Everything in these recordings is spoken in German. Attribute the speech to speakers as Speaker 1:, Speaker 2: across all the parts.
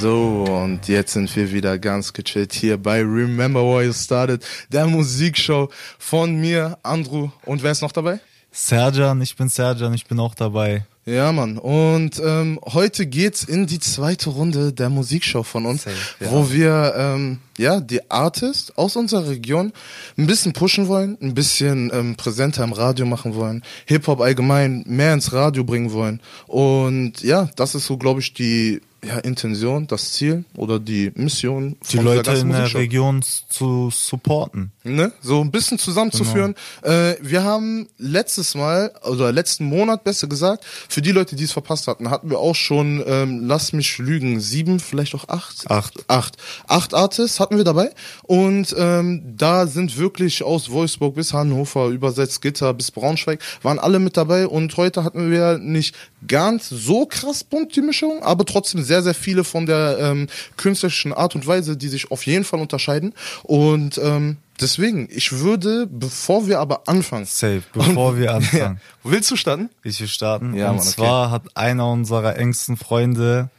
Speaker 1: So, und jetzt sind wir wieder ganz gechillt hier bei Remember Why You Started, der Musikshow von mir, Andrew. Und wer ist noch dabei?
Speaker 2: Serjan, ich bin Serjan, ich bin auch dabei.
Speaker 1: Ja, Mann. Und ähm, heute geht's in die zweite Runde der Musikshow von uns, Safe, ja. wo wir ähm, ja die Artists aus unserer Region ein bisschen pushen wollen, ein bisschen ähm, präsenter im Radio machen wollen, Hip Hop allgemein mehr ins Radio bringen wollen. Und ja, das ist so, glaube ich, die ja, Intention, das Ziel oder die Mission.
Speaker 2: Die Leute in der Region zu supporten.
Speaker 1: Ne? So ein bisschen zusammenzuführen. Genau. Äh, wir haben letztes Mal, oder letzten Monat besser gesagt, für die Leute, die es verpasst hatten, hatten wir auch schon, ähm, lass mich lügen, sieben, vielleicht auch acht.
Speaker 2: Acht.
Speaker 1: Acht. Acht Artists hatten wir dabei. Und ähm, da sind wirklich aus Wolfsburg bis Hannover, über Salzgitter bis Braunschweig, waren alle mit dabei. Und heute hatten wir nicht ganz so krass bunt die Mischung, aber trotzdem sehr, sehr viele von der ähm, künstlerischen Art und Weise, die sich auf jeden Fall unterscheiden. Und ähm, deswegen, ich würde, bevor wir aber anfangen.
Speaker 2: Safe, bevor wir anfangen.
Speaker 1: Ja, willst du starten?
Speaker 2: Ich will starten. Ja, und Mann, okay. zwar hat einer unserer engsten Freunde,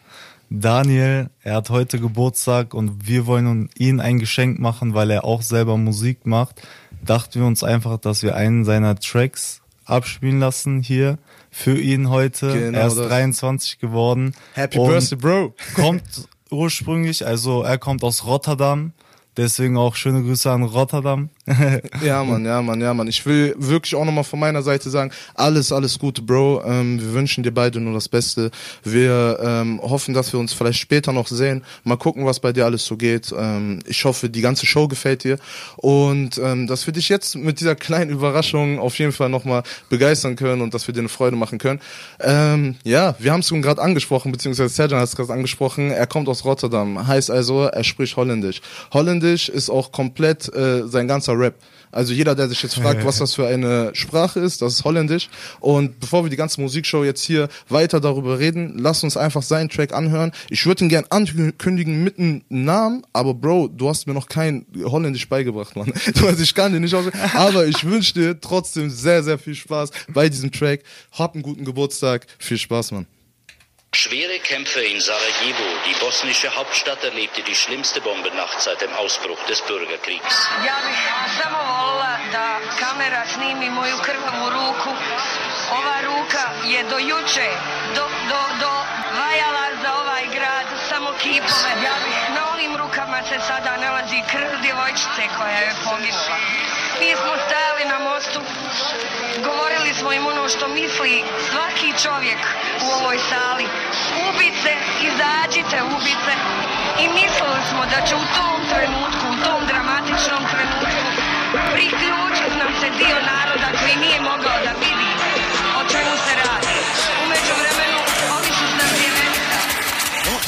Speaker 2: Daniel, er hat heute Geburtstag und wir wollen ihm ein Geschenk machen, weil er auch selber Musik macht. Dachten wir uns einfach, dass wir einen seiner Tracks abspielen lassen hier für ihn heute. Genau er ist das. 23 geworden.
Speaker 1: Happy Birthday, Bro.
Speaker 2: kommt ursprünglich, also er kommt aus Rotterdam. Deswegen auch schöne Grüße an Rotterdam.
Speaker 1: ja, Mann, ja, Mann, ja, Mann. Ich will wirklich auch nochmal von meiner Seite sagen, alles, alles Gute, Bro. Ähm, wir wünschen dir beide nur das Beste. Wir ähm, hoffen, dass wir uns vielleicht später noch sehen. Mal gucken, was bei dir alles so geht. Ähm, ich hoffe, die ganze Show gefällt dir und ähm, dass wir dich jetzt mit dieser kleinen Überraschung auf jeden Fall nochmal begeistern können und dass wir dir eine Freude machen können. Ähm, ja, wir haben es ihm gerade angesprochen, beziehungsweise Serjan hat es gerade angesprochen. Er kommt aus Rotterdam, heißt also, er spricht Holländisch. Holländisch ist auch komplett äh, sein ganzer ganzer Rap. Also jeder, der sich jetzt fragt, was das für eine Sprache ist, das ist Holländisch. Und bevor wir die ganze Musikshow jetzt hier weiter darüber reden, lass uns einfach seinen Track anhören. Ich würde ihn gern ankündigen mit einem Namen, aber Bro, du hast mir noch kein Holländisch beigebracht, Mann. Du weißt, ich kann dir nicht aussprechen. Aber ich wünsche dir trotzdem sehr, sehr viel Spaß bei diesem Track. Hab einen guten Geburtstag. Viel Spaß, Mann.
Speaker 3: Schwere Kämpfe in Sarajevo, die bosnische Hauptstadt, erlebte die schlimmste Bombennacht seit dem Ausbruch des Bürgerkriegs.
Speaker 4: Ja rukama se sada nalazi krv djevojčice koja je poginula. Mi smo stajali na mostu, govorili smo im ono što misli svaki čovjek u ovoj sali. Ubice, izađite ubice. I mislili smo da će u tom trenutku, u tom dramatičnom trenutku, priključiti nam se dio naroda koji nije mogao da vidi o čemu se radi. Umeđu vremenu, ovi su snadjevenica.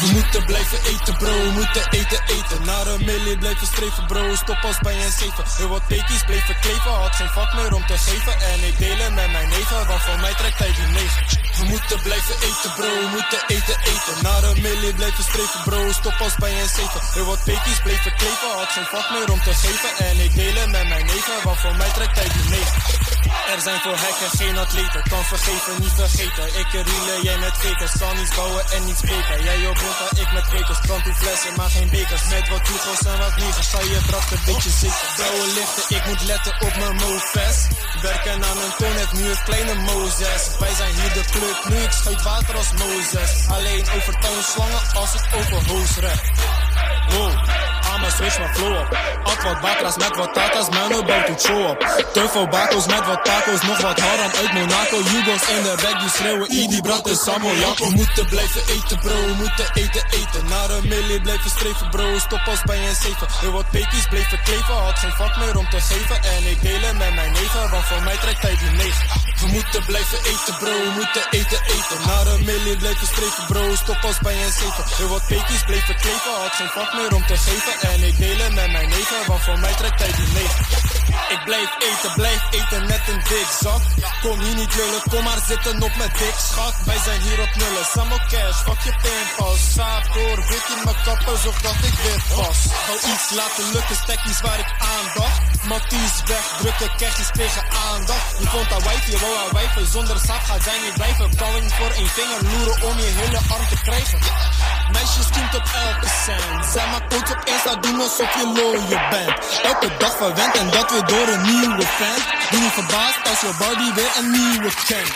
Speaker 5: We moeten blijven eten, bro. We moeten eten, eten. Naar een millie blijven streven, bro. Stop als bij een zeven. Heel wat pekies bleven kleven. Had geen vak meer om te geven. En ik delen met mijn neven, want van mij trekt hij die negen. We moeten blijven eten, bro. We moeten eten, eten. Naar een millie blijven streven, bro. Stop als bij een zeven. Heel wat pekies bleven kleven. Had geen vak meer om te geven. En ik delen met mijn neven, want van mij trekt hij die negen. Er zijn voor hekken geen atleten. Kan vergeven, niet vergeten. Ik rielen, jij met fakers. Kan niets bouwen en niets breken. Jij op bronca, ik met krekels. Flessen, maar geen bekers. Met wat toegels en wat negers. Zal je bracht een beetje zeker. Blauwe lichten, ik moet letten op mijn MoFest. Werken aan een toon, het nu het kleine Mozes. Wij zijn hier de pluk, nu ik schuit water als Mozes. Alleen over slangen als ik over hoos red. I'ma switch my flow. At wat bakras met wat tatas, man, bouwt het show op. Te veel bakos met wat tacos, nog wat haram uit Monaco. Jugos in de bag, die schreeuwen, i die brat is Samo Jacco. We moeten blijven eten, bro, we moeten eten, eten. Naar een millie blijven streven, bro, stop als bij een zeven. Heel wat pekies bleven kleven, had geen vak meer om te geven. En ik delen met mijn neven, want voor mij trekt hij die negen. We moeten blijven eten, bro, we moeten eten, eten. Naar een millie blijven streven, bro, stop als bij een zeven. Heel wat pekies bleven kleven, had geen vak meer om te geven. En ik delen met mijn neven, want voor mij trekt hij die negen. Ik blijf eten, blijf eten net een dik zak. Kom hier niet lullen, kom maar zitten op mijn dik schat. Wij zijn hier op nullen, Samo cash, fuck je pinpas. Saap door, wit in mijn kappen, dat ik wit was. Hou iets laten lukken, stekkies waar ik aandacht. Matties wegdrukken, kegjes tegen aandacht. Je vond dat wijf, je wou haar wijven. Zonder sap gaat zij niet blijven. Calling voor één vinger, loeren om je hele arm te krijgen. Meisjes komt op elke cent. Zeg maar coach op Insta, doen alsof je je bent. Elke dag verwend en dat weer door een nieuwe fan. Doe niet verbaasd als je Barbie weer een nieuwe kent.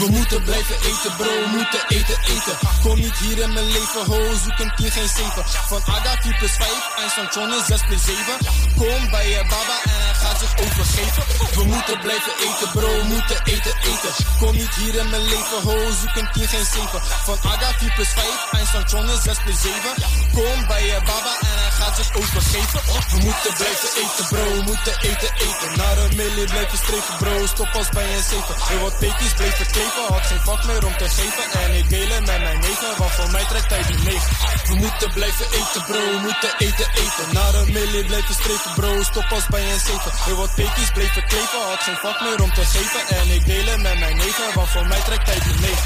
Speaker 5: We moeten blijven eten, bro, moeten eten, eten. Kom niet hier in mijn leven, ho, zoek een 10, geen 7. Van Aga 4 plus 5, Einstein John 6 plus 7. Kom bij je baba en hij gaat zich overgeven. We moeten blijven eten, bro, moeten eten, eten. Kom niet hier in mijn leven, ho, zoek een 10, geen 7. Van Aga 4 plus 5, Einstein John 6 plus 7. Kom bij je baba en hij gaat zich overgeven. We moeten blijven eten, bro, we moeten eten, eten. Naar een millie blijven streven, bro, stop als bij een zeven. Heel wat pekies bleven kleven, had geen vak meer om te geven. En ik delen met mijn neven, want voor mij trekt hij die mee. We moeten blijven eten, bro, we moeten eten, eten. Naar een millie blijven streven, bro, stop als bij een zeven. Heel wat pekies bleven kleven, had geen vak meer om te geven. En ik delen met mijn neven, want voor mij trekt hij die mee.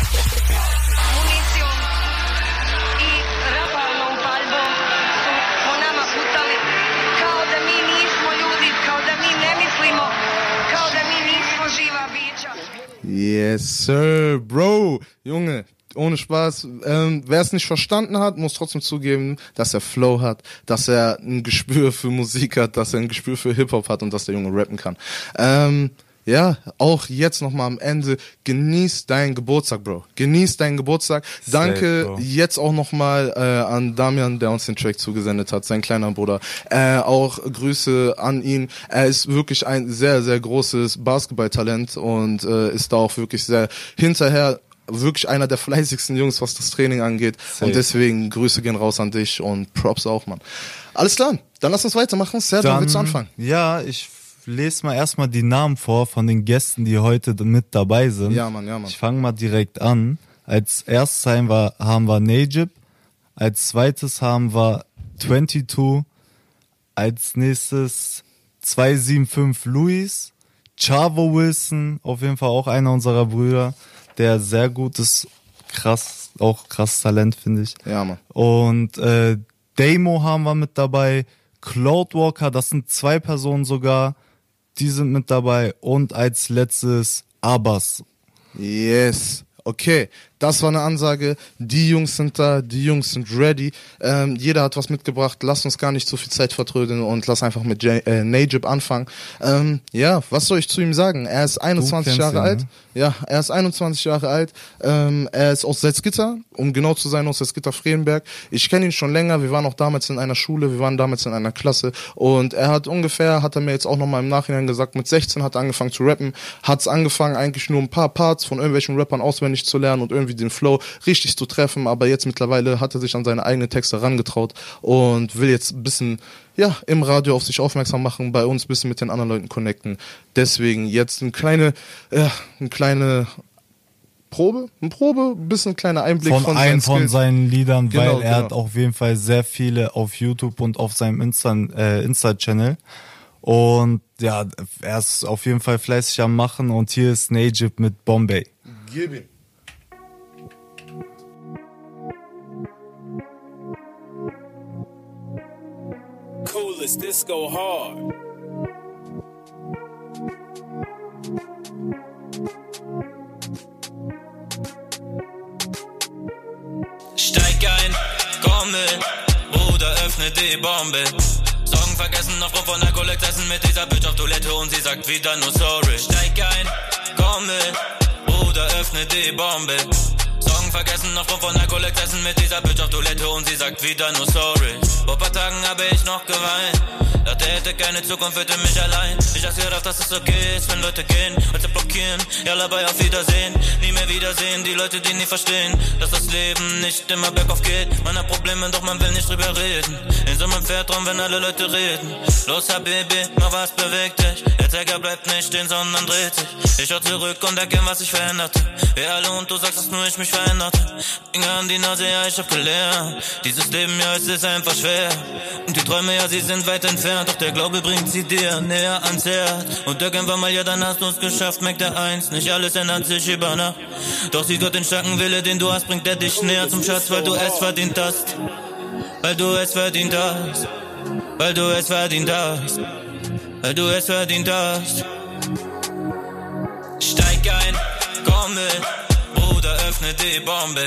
Speaker 1: Yes, sir, bro. Junge, ohne Spaß. Ähm, Wer es nicht verstanden hat, muss trotzdem zugeben, dass er Flow hat, dass er ein Gespür für Musik hat, dass er ein Gespür für Hip-Hop hat und dass der Junge rappen kann. Ähm, ja, auch jetzt nochmal am Ende, genieß deinen Geburtstag, Bro. Genieß deinen Geburtstag. Danke
Speaker 2: Bro.
Speaker 1: jetzt auch nochmal äh, an Damian, der uns den Track zugesendet hat, sein kleiner Bruder. Äh, auch Grüße an ihn. Er ist wirklich ein sehr, sehr großes Basketballtalent und äh, ist da auch wirklich sehr hinterher. Wirklich einer der fleißigsten Jungs, was das Training angeht.
Speaker 2: Safe.
Speaker 1: Und deswegen Grüße gehen raus an dich und Props auch, Mann. Alles klar, dann lass uns weitermachen. Serdan, willst du anfangen?
Speaker 2: Ja, ich lese mal erstmal die Namen vor von den Gästen, die heute mit dabei sind.
Speaker 1: Ja, Mann, ja, Mann.
Speaker 2: Ich fange mal direkt an. Als erstes haben wir, haben wir Najib. Als zweites haben wir 22. Als nächstes 275 Luis. Chavo Wilson, auf jeden Fall auch einer unserer Brüder, der sehr gut ist. Krass, auch krass Talent, finde ich.
Speaker 1: Ja, Mann.
Speaker 2: Und äh, Damo haben wir mit dabei. Cloudwalker, das sind zwei Personen sogar. Die sind mit dabei. Und als letztes Abbas.
Speaker 1: Yes. Okay, das war eine Ansage. Die Jungs sind da, die Jungs sind ready. Ähm, jeder hat was mitgebracht. Lass uns gar nicht so viel Zeit vertrödeln und lass einfach mit J äh, Najib anfangen. Ähm, ja, was soll ich zu ihm sagen? Er ist 21
Speaker 2: kennst
Speaker 1: Jahre
Speaker 2: ihn,
Speaker 1: alt.
Speaker 2: ne?
Speaker 1: Ja, er ist 21 Jahre alt. Ähm, er ist aus Salzgitter, um genau zu sein, aus Salzgitter Fredenberg. Ich kenne ihn schon länger. Wir waren auch damals in einer Schule, wir waren damals in einer Klasse. Und er hat ungefähr, hat er mir jetzt auch nochmal im Nachhinein gesagt, mit 16 hat er angefangen zu rappen. Hat's angefangen, eigentlich nur ein paar Parts von irgendwelchen Rappern auswendig zu lernen und irgendwie den Flow richtig zu treffen. Aber jetzt mittlerweile hat er sich an seine eigenen Texte herangetraut und will jetzt ein bisschen ja, im Radio auf sich aufmerksam machen, bei uns ein bisschen mit den anderen Leuten connecten. Deswegen jetzt eine kleine, ja, eine kleine Probe, eine Probe, ein bisschen ein kleiner Einblick
Speaker 2: Von,
Speaker 1: von,
Speaker 2: einem
Speaker 1: seinen
Speaker 2: von seinen Liedern,
Speaker 1: Genau,
Speaker 2: weil er
Speaker 1: genau.
Speaker 2: hat auf jeden Fall sehr viele auf YouTube und auf seinem Insta, äh, Insta-Channel. Und ja, er ist auf jeden Fall fleißig am Machen. Und hier ist Najib mit Bombay.
Speaker 1: Gib ihm.
Speaker 6: Coolest disco hard.
Speaker 7: Steig ein, komm mit, Bruder, öffne die Bombe. Sorgen vergessen, aufgrund von Alkohol essen mit dieser Bitch auf Toilette und sie sagt wieder nur sorry. Steig ein, komm mit, Bruder, öffne die Bombe. Vergessen, aufgrund von Alkohol essen mit dieser Bitch auf Toilette und sie sagt wieder nur sorry. Vor paar Tagen habe ich noch geweint. Dachte, hätte keine Zukunft, hätte mich allein. Ich hab gedacht, dass es okay ist, wenn Leute gehen und sie blockieren. Ja, dabei auf Wiedersehen, nie mehr wiedersehen. Die Leute, die nie verstehen, dass das Leben nicht immer bergauf geht. Man hat Probleme, doch man will nicht drüber reden. In so einem Vertrauen, wenn alle Leute reden. Los, Habibi, mach was bewegt dich. Der Zeiger bleibt nicht stehen, sondern dreht sich. Ich schau zurück und erkenne, was ich veränderte. Wir alle und du sagst, dass nur ich mich veränderte. Finger an die Nase, ja, ich hab gelernt. Dieses Leben, ja, es ist einfach schwer. Und die Träume, ja, sie sind weit entfernt. Doch der Glaube bringt sie dir näher ans Herz. Und irgendwann mal, ja, dann hast du's geschafft, merkt der Eins. Nicht alles ändert sich über Nacht. Doch sieh Gott den starken Wille, den du hast, bringt er dich näher zum Schatz, weil du es verdient hast. Weil du es verdient hast. Weil du es verdient hast. Weil du es verdient hast. Steig ein, komm mit, Bruder, öffne die Bombe.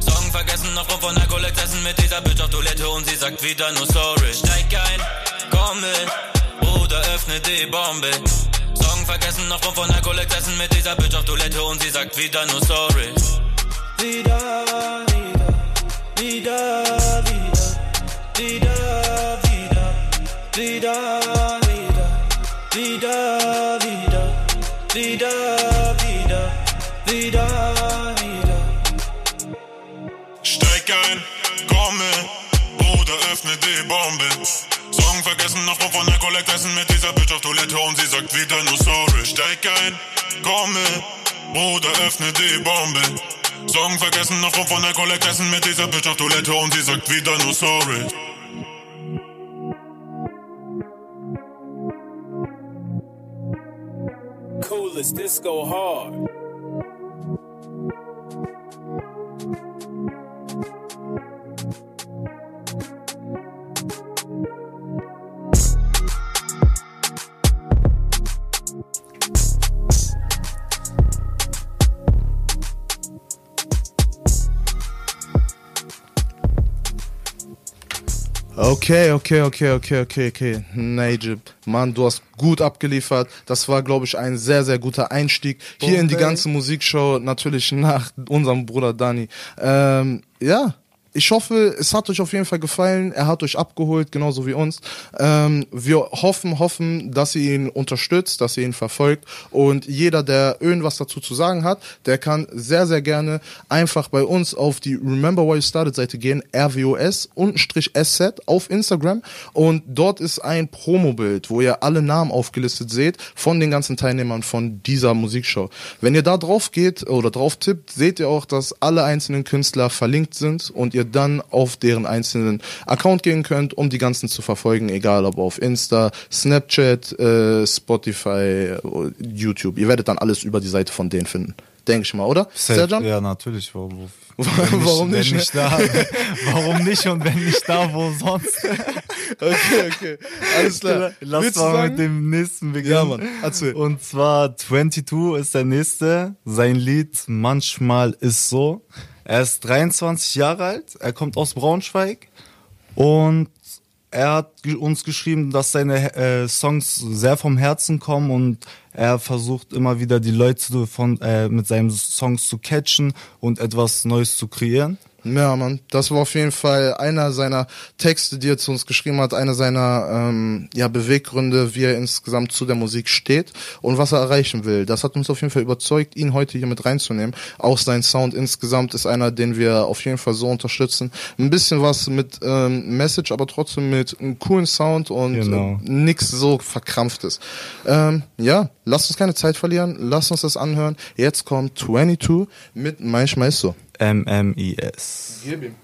Speaker 7: Sorgen vergessen, noch rum von der Collect essen mit dieser Bitch auf Toilette und sie sagt wieder nur sorry. Steig ein, komm mit, Bruder, öffne die Bombe. Song vergessen, noch rum von der Collect essen mit dieser Bitch auf Toilette und sie sagt wieder nur sorry. Wieder, wieder, wieder, wieder, wieder, wieder, wieder, wieder, wieder, wieder, wieder, wieder, wieder.
Speaker 8: Bombe. Song vergessen, noch von der Collect essen mit dieser Bitch auf Toilette und sie sagt wieder nur sorry. Steig ein, komme, Bruder, öffne die Bombe. Song vergessen, noch von der Collect essen mit dieser Bitch auf Toilette und sie sagt wieder nur sorry.
Speaker 6: Coolest disco hard.
Speaker 1: Okay, okay, okay, okay, okay, okay. Najib, Mann, du hast gut abgeliefert. Das war, glaube ich, ein sehr, sehr guter Einstieg hier in die ganze Musikshow. Natürlich nach unserem Bruder Dani. Ähm, ja, ich hoffe, es hat euch auf jeden Fall gefallen. Er hat euch abgeholt, genauso wie uns. Ähm, wir hoffen, hoffen, dass ihr ihn unterstützt, dass ihr ihn verfolgt. Und jeder, der irgendwas dazu zu sagen hat, der kann sehr, sehr gerne einfach bei uns auf die Remember Why You Started Seite gehen, RWOS, untenstrich SZ auf Instagram. Und dort ist ein Promobild, wo ihr alle Namen aufgelistet seht von den ganzen Teilnehmern von dieser Musikshow. Wenn ihr da drauf geht oder drauf tippt, seht ihr auch, dass alle einzelnen Künstler verlinkt sind und ihr dann auf deren einzelnen Account gehen könnt, um die ganzen zu verfolgen, egal ob auf Insta, Snapchat, äh, Spotify, YouTube. Ihr werdet dann alles über die Seite von denen finden. Denke ich mal, oder?
Speaker 2: Serjan? Ja, natürlich. Warum, warum nicht? Wenn nicht da, warum nicht und wenn nicht da, wo sonst?
Speaker 1: okay, okay. Alles klar.
Speaker 2: Lass Willst mal mit dem nächsten beginnen. Ja, Mann. Erzähl. Und zwar 22 ist der nächste. Sein Lied Manchmal ist so. Er ist 23 Jahre alt, er kommt aus Braunschweig und er hat uns geschrieben, dass seine äh, Songs sehr vom Herzen kommen und er versucht immer wieder die Leute von, äh, mit seinen Songs zu catchen und etwas Neues zu kreieren.
Speaker 1: Ja, Mann, das war auf jeden Fall einer seiner Texte, die er zu uns geschrieben hat, einer seiner ähm, ja, Beweggründe, wie er insgesamt zu der Musik steht und was er erreichen will. Das hat uns auf jeden Fall überzeugt, ihn heute hier mit reinzunehmen. Auch sein Sound insgesamt ist einer, den wir auf jeden Fall so unterstützen. Ein bisschen was mit ähm, Message, aber trotzdem mit einem coolen Sound und genau. äh, nix so verkrampftes. Ähm, ja, lasst uns keine Zeit verlieren, lasst uns das anhören. Jetzt kommt 22 mit Manchmal ist so.
Speaker 2: M-M-I-S.
Speaker 1: Gib ihm.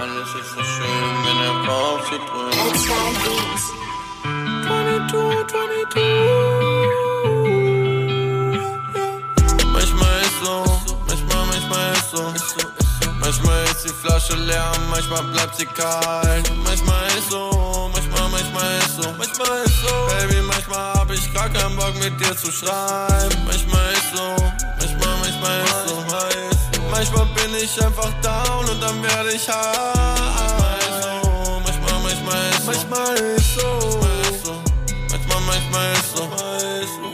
Speaker 9: Alles ist so schön, wenn er Kopf so drückt. 22, 22. Manchmal ist so, manchmal, manchmal ist so. Manchmal ist die Flasche leer, manchmal bleibt sie kalt. Manchmal ist so, manchmal, manchmal ist so. Manchmal ist so. Baby, manchmal hab ich gar keinen Bock mit dir zu schreiben. Manchmal ist so, manchmal, manchmal ist so. Manchmal bin ich einfach down und dann werde ich high. Manchmal, manchmal ist so. Manchmal ist so. Manchmal, manchmal ist so.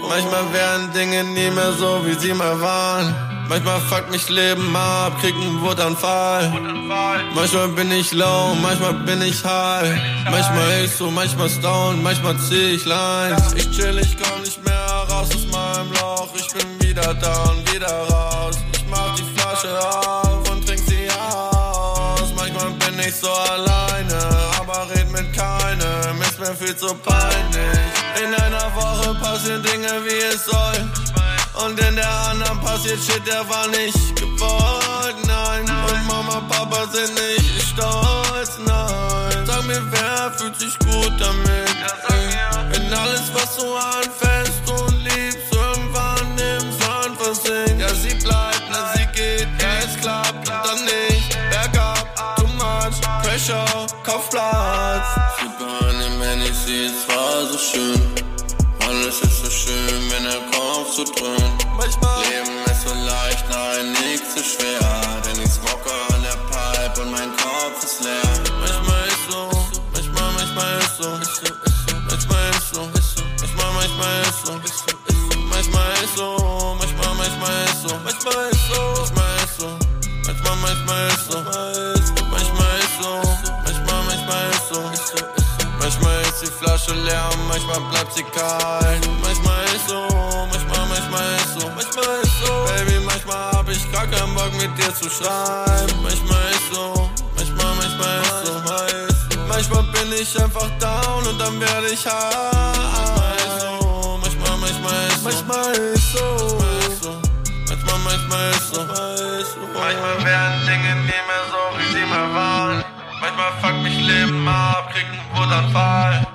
Speaker 9: Manchmal werden Dinge nie mehr so, wie sie mal waren. Manchmal fuckt mich Leben ab, krieg einen Wutanfall. Manchmal bin ich low, manchmal bin ich high. Manchmal ich so, manchmal stone, manchmal zieh ich Lines. Ich chill, ich komm nicht mehr raus aus meinem Loch. Ich bin wieder da und wieder raus. Ich mach die Flasche auf und trink sie aus. Manchmal bin ich so alleine, aber red mit keinem. Ist mir viel zu peinlich. In einer Woche passieren Dinge, wie es soll. Und in der anderen passiert Shit, der war nicht gewollt, nein. Und Mama, Papa sind nicht stolz, nein. Sag mir, wer fühlt sich gut damit? Wenn alles, was du anfällst und liebst, irgendwann im Sand versinkt. Ja, sie bleibt, ne, sie geht, ja, es klappt, dann nicht. Bergab, too much, Pressure, Kaufplatz. Sie behandeln, wenn ich sie, war so schön. Alles ist so schön, zu dröhnen. Manchmal. Leben ist so leicht, nein, nichts so schwer. Denn ich smocke an der Pipe und mein Kopf ist leer. Manchmal ist so, manchmal, manchmal ist so. Manchmal ist so, manchmal, manchmal ist so. Manchmal ist so, manchmal, manchmal ist so. Manchmal ist so, manchmal ist so. Manchmal, manchmal ist so. Manchmal ist so, manchmal, manchmal ist so. Manchmal ist die Flasche leer manchmal bleibt sie kalt manchmal ist so, Baby, manchmal hab ich gar keinen Bock mit dir zu schreiben, manchmal ist so, manchmal, manchmal ist so, manchmal bin ich einfach down und dann werde ich high manchmal ist so. Manchmal, manchmal ist so. Manchmal werden Dinge nie mehr so, wie sie mal waren. Manchmal fuck mich Leben ab, krieg einen Wutanfall.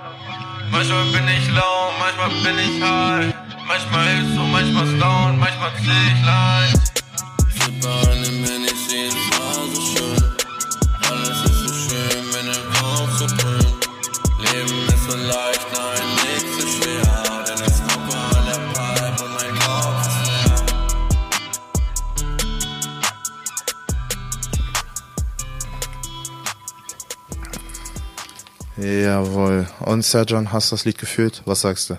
Speaker 9: Manchmal bin ich low, manchmal bin ich high. Manchmal ist so, manchmal down, manchmal zieh ich leicht. Ich liebe eine Miniserie, es war so schön. Alles ist so schön, wenn im Raum zu bringen. Leben ist so leicht, nein, nichts ist schwer, denn es
Speaker 10: Jawohl. Und Serjan, hast du das Lied gefühlt? Was sagst du?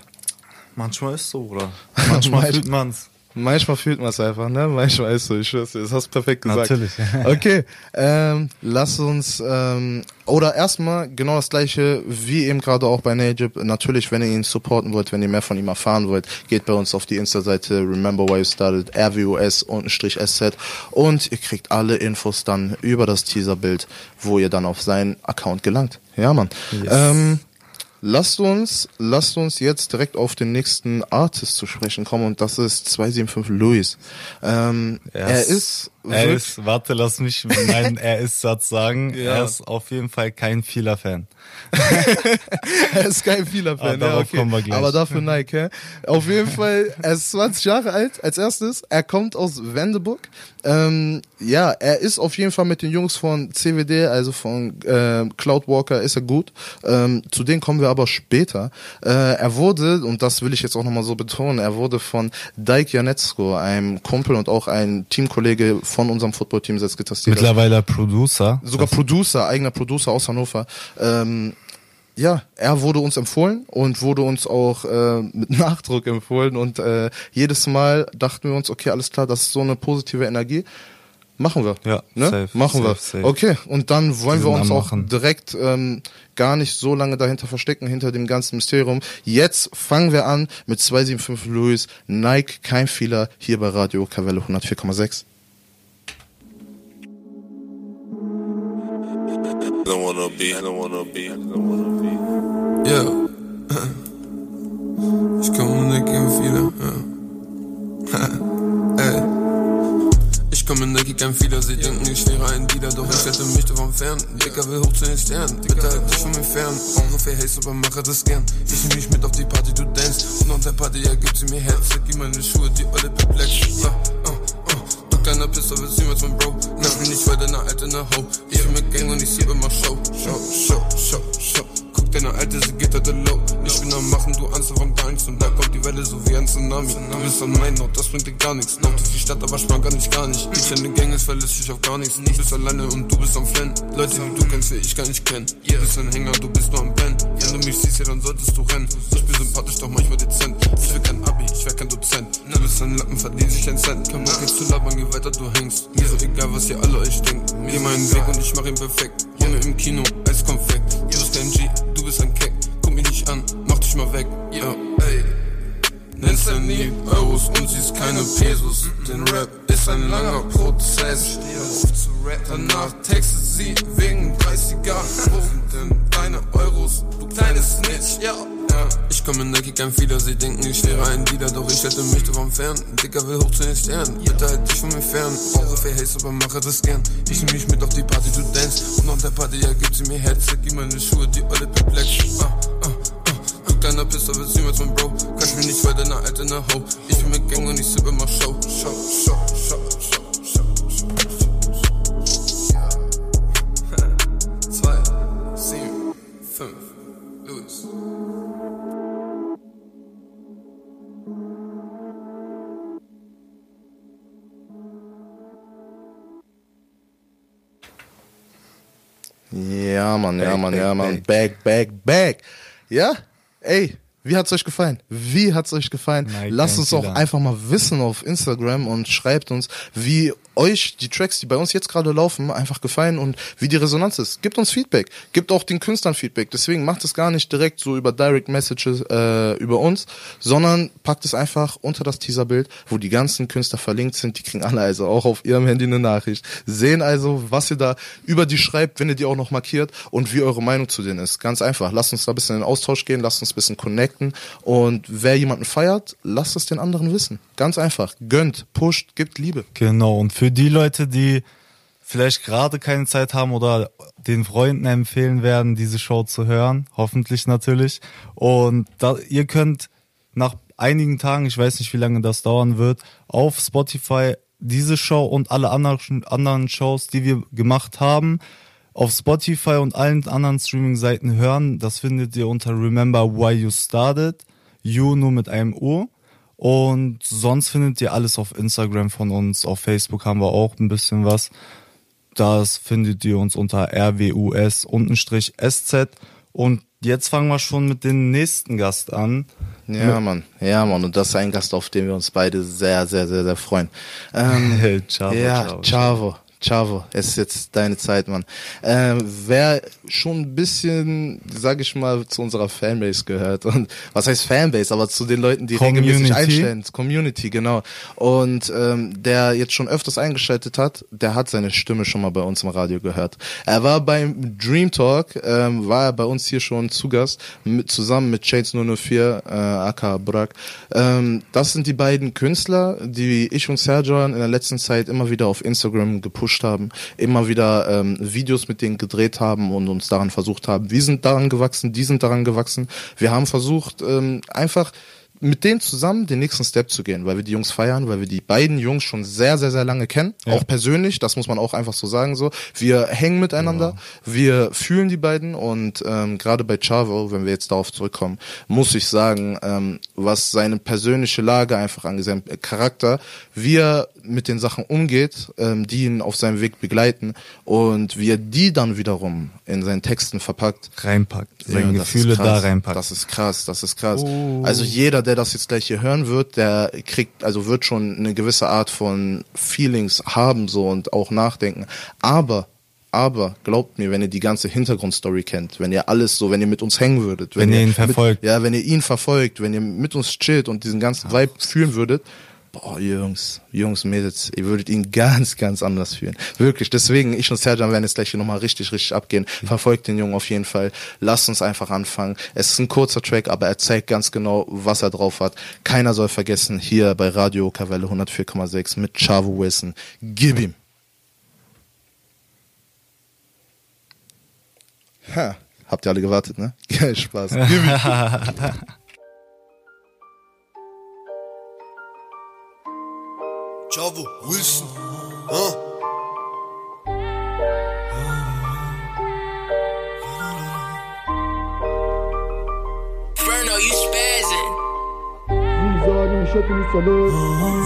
Speaker 2: Manchmal ist so, oder? Manchmal fühlt man's.
Speaker 10: Manchmal fühlt man es einfach, ne? Manchmal ist so, ich schwör's dir, das hast du perfekt gesagt.
Speaker 2: Natürlich.
Speaker 10: okay, ähm, lass uns, ähm, oder erstmal genau das gleiche, wie eben gerade auch bei Najib. Natürlich, wenn ihr ihn supporten wollt, wenn ihr mehr von ihm erfahren wollt, geht bei uns auf die Insta-Seite Remember Why You Started, RWOS-SZ und ihr kriegt alle Infos dann über das Teaserbild, wo ihr dann auf seinen Account gelangt. Ja, Mann. Yes. Ähm, Lasst uns, lasst uns jetzt direkt auf den nächsten Artist zu sprechen kommen und das ist 275 Louis. Ähm, er ist,
Speaker 2: er ist, warte, lass mich meinen Er ist Satz sagen. Ja. Er ist auf jeden Fall kein vieler Fan.
Speaker 10: er ist kein vieler Fan.
Speaker 2: Ah, ja, okay. kommen wir gleich.
Speaker 10: Aber dafür Nike. Auf jeden Fall, er ist 20 Jahre alt als erstes. Er kommt aus Wendeburg. Ähm, ja, er ist auf jeden Fall mit den Jungs von CWD, also von äh, Cloudwalker, ist er gut. Ähm, zu denen kommen wir aber später. Äh, er wurde, und das will ich jetzt auch nochmal so betonen, er wurde von Dike Janetsko, einem Kumpel und auch ein Teamkollege von unserem Footballteam selbst getestet.
Speaker 2: Mittlerweile Producer.
Speaker 10: Sogar Producer, eigener Producer aus Hannover. Ähm, ja, er wurde uns empfohlen und wurde uns auch äh, mit Nachdruck empfohlen und äh, jedes Mal dachten wir uns, okay, alles klar, das ist so eine positive Energie. Machen wir.
Speaker 2: Ja,
Speaker 10: ne? safe, Machen safe, wir. Safe. Okay, und dann wollen wir uns auch direkt ähm, gar nicht so lange dahinter verstecken, hinter dem ganzen Mysterium. Jetzt fangen wir an mit 275 Louis, Nike, kein Fehler, hier bei Radio Kavelle 104,6. Don't wanna be, I don't wanna be, I don't wanna be. Yeah. Ich komme nicht in viele, Ey. Ich komme nicht kein Fehler, sie denken, ich wäre ein Dealer, doch ich hätte mich davon fern. Dicker will hoch zu den Sternen, bitte halt dich von mir fern. Ungefähr Haze, aber mache das gern. Ich nehm mich mit auf die Party, du dance. Und nach der Party, ja, gibt sie mir Herz. Gib meine Schuhe, die alle perplex. Uh. Du kleiner Pisser, willst niemals mein Bro. Nenn mich nicht weiter, ne alte, ne Ho. Ich bin mit Gang und ich sieb immer Show. Show, Show, Show, Show. Deine Alte, sie geht heute low. Ich bin am Machen, du Angst von gar nichts. Und da kommt die Welle so wie ein Tsunami. Du bist an mein Ort, das bringt dir gar nichts. Laut durch die Stadt, aber spar gar nicht, gar nicht. Ich in den Gang, es verlässt dich auf gar nichts. Du bist alleine und du bist am Fan. Leute, die du kennst, will ich gar nicht kennen. Du bist ein Hänger, du bist nur am Ben. Wenn du mich siehst, ja, dann solltest du rennen. Ich bin sympathisch, doch manchmal dezent. Ich will kein Abi, ich wär kein Dozent. Du bist ein Lappen, verdient sich ein Cent. Kein Bock zu labern, geh weiter, du hängst. Mir so egal, was ihr alle euch denkt. Geh meinen Weg und ich mach ihn perfekt. Junge im Kino, als Konfekt. Du bist kein G, an, mach dich mal weg. Ja, ey. Nennst du nie Euros und siehst keine Pesos. Denn Rap ist ein langer Prozess. Auf zu rap, danach textet sie wegen 30er. Wo sind denn deine Euros, du kleines Snitch? Ja. Ja, ich komme Nike, kein Fehler, sie denken, ich wäre ein Dealer, doch ich hätte mich davon fern. Dicker will hoch zu den Sternen, bitte halt dich von mir fern. Brauche für Haze, aber mache das gern. Ich nehm mich mit auf die Party, du dance. Und nach der Party, ja, gibt sie mir Herz, gib meine Schuhe, die alle perplex. Ah. Kleiner Pisser, willst niemals mein Bro. Kannst mich nicht weiter, ne Alte, ne Ho. Ich bin mit Gang und ich sippe immer Show. Show, Show, Show, Show. Ja, Mann, ja, Mann, ja, Mann. Back, back, back. Ja, ey,
Speaker 1: Wie hat's euch gefallen? Wie hat's euch gefallen?
Speaker 2: Nein,
Speaker 1: Lasst uns auch einfach mal wissen auf Instagram und schreibt uns, wie euch die Tracks, die bei uns jetzt gerade laufen, einfach gefallen und wie die Resonanz ist. Gebt uns Feedback. Gebt auch den Künstlern Feedback. Deswegen macht es gar nicht direkt so über Direct Messages äh, über uns, sondern packt es einfach unter das Teaserbild, wo die ganzen Künstler verlinkt sind. Die kriegen alle also auch auf ihrem Handy eine Nachricht. Sehen also, was ihr da über die schreibt, wenn ihr die auch noch markiert und wie eure Meinung zu denen ist. Ganz einfach. Lasst uns da ein bisschen in den Austausch gehen, lasst uns ein bisschen connecten und wer jemanden feiert, lasst es den anderen wissen. Ganz einfach. Gönnt, pusht, gibt Liebe.
Speaker 2: Genau, und für die Leute, die vielleicht gerade keine Zeit haben oder den Freunden empfehlen werden, diese Show zu hören, hoffentlich natürlich. Und da, ihr könnt nach einigen Tagen, ich weiß nicht, wie lange das dauern wird, auf Spotify diese Show und alle anderen, anderen Shows, die wir gemacht haben, auf Spotify und allen anderen Streaming-Seiten hören. Das findet ihr unter Remember Why You Started. You nur mit einem U. Und sonst findet ihr alles auf Instagram von uns. Auf Facebook haben wir auch ein bisschen was. Das findet ihr uns unter RWUS-SZ. Und jetzt fangen wir schon mit dem nächsten Gast an.
Speaker 1: Ja, Mann. Ja, Mann. Und das ist ein Gast, auf den wir uns beide sehr, sehr, sehr, sehr freuen. Ähm,
Speaker 2: Chavo,
Speaker 1: ja,
Speaker 2: Chavo.
Speaker 1: Chavo. Chavo, es ist jetzt deine Zeit, Mann. Ähm, wer schon ein bisschen, sag ich mal, zu unserer Fanbase gehört und was heißt Fanbase, aber zu den Leuten, die
Speaker 2: Community.
Speaker 1: regelmäßig einstellen, Community, genau. Und ähm, der jetzt schon öfters eingeschaltet hat, der hat seine Stimme schon mal bei uns im Radio gehört. Er war beim Dream Talk, ähm, war er bei uns hier schon zu Gast, mit, zusammen mit Shades 004, äh, aka Brak. Ähm, das sind die beiden Künstler, die ich und Serjan in der letzten Zeit immer wieder auf Instagram gepusht haben, immer wieder ähm, Videos mit denen gedreht haben und uns daran versucht haben. Wir sind daran gewachsen, die sind daran gewachsen. Wir haben versucht, ähm, einfach mit denen zusammen den nächsten Step zu gehen, weil wir die Jungs feiern, weil wir die beiden Jungs schon sehr, sehr, sehr lange kennen, auch persönlich, das muss man auch einfach so sagen so. Wir hängen miteinander, wir fühlen die beiden und ähm, gerade bei Chavo, wenn wir jetzt darauf zurückkommen, muss ich sagen, ähm, was seine persönliche Lage einfach angeht, sein Charakter, wie er mit den Sachen umgeht, ähm, die ihn auf seinem Weg begleiten und wie er die dann wiederum in seinen Texten verpackt,
Speaker 2: Reinpackt. Seine
Speaker 1: ja,
Speaker 2: Gefühle da reinpackt.
Speaker 1: Das ist krass, das ist krass.
Speaker 2: Oh.
Speaker 1: Also jeder, der das jetzt gleich hier hören wird, der kriegt, also wird schon eine gewisse Art von Feelings haben so und auch nachdenken. Aber aber glaubt mir, wenn ihr die ganze Hintergrundstory kennt, wenn ihr alles so, wenn ihr mit uns hängen würdet,
Speaker 2: Wenn ihr ihn verfolgt.
Speaker 1: mit, ja, wenn ihr ihn verfolgt, wenn ihr mit uns chillt und diesen ganzen Vibe fühlen würdet, boah, Jungs, Jungs, Mädels, ihr würdet ihn ganz, ganz anders fühlen. Wirklich. Deswegen, ich und Serjan werden jetzt gleich hier nochmal richtig, richtig abgehen. Verfolgt den Jungen auf jeden Fall. Lasst uns einfach anfangen. Es ist ein kurzer Track, aber er zeigt ganz genau, was er drauf hat. Keiner soll vergessen, hier bei Radio Kavelle 104,6 mit Chavo Wilson. Gib ihm. Ha. Habt ihr alle gewartet, ne? Geil, Spaß. Gib ihm.
Speaker 11: Chavo, Wilson, huh? Ich hätte nichts erlebt.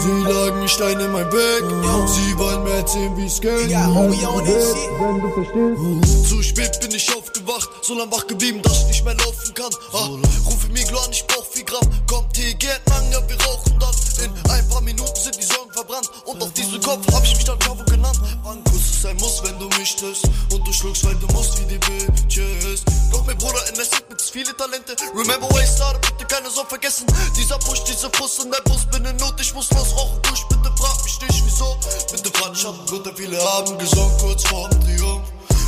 Speaker 11: Sie lagen Steine in mein Weg. Sie wollen mir erzählen, wie es geht.
Speaker 12: Ja, homie, that shit.
Speaker 11: Wenn du verstehst. Zu spät bin ich aufgewacht, so lang wach geblieben, dass ich nicht mehr laufen kann. Ah, rufe Miglo an, ich brauch 4 Gramm. Kommt hier, geht lang, ja, wir rauchen dann. In ein paar Minuten sind die Sorgen verbrannt. Und auf diesem Kopf hab ich mich dann Chavo genannt. Ein Kuss ist ein Muss, wenn du mich triffst. Und du schluckst, weil du musst wie die Bitches. Glaub mir, Bruder, in der Szene gibt's viele Talente. Remember where I started, bitte keiner soll vergessen. Dieser Push, diese Fuss in der Bus, bin in Not, ich muss los rauchen durch. Bitte frag mich nicht, wieso. Bitte frag nicht, hab Bruder, viele haben gesungen, kurz vor dem Triumph.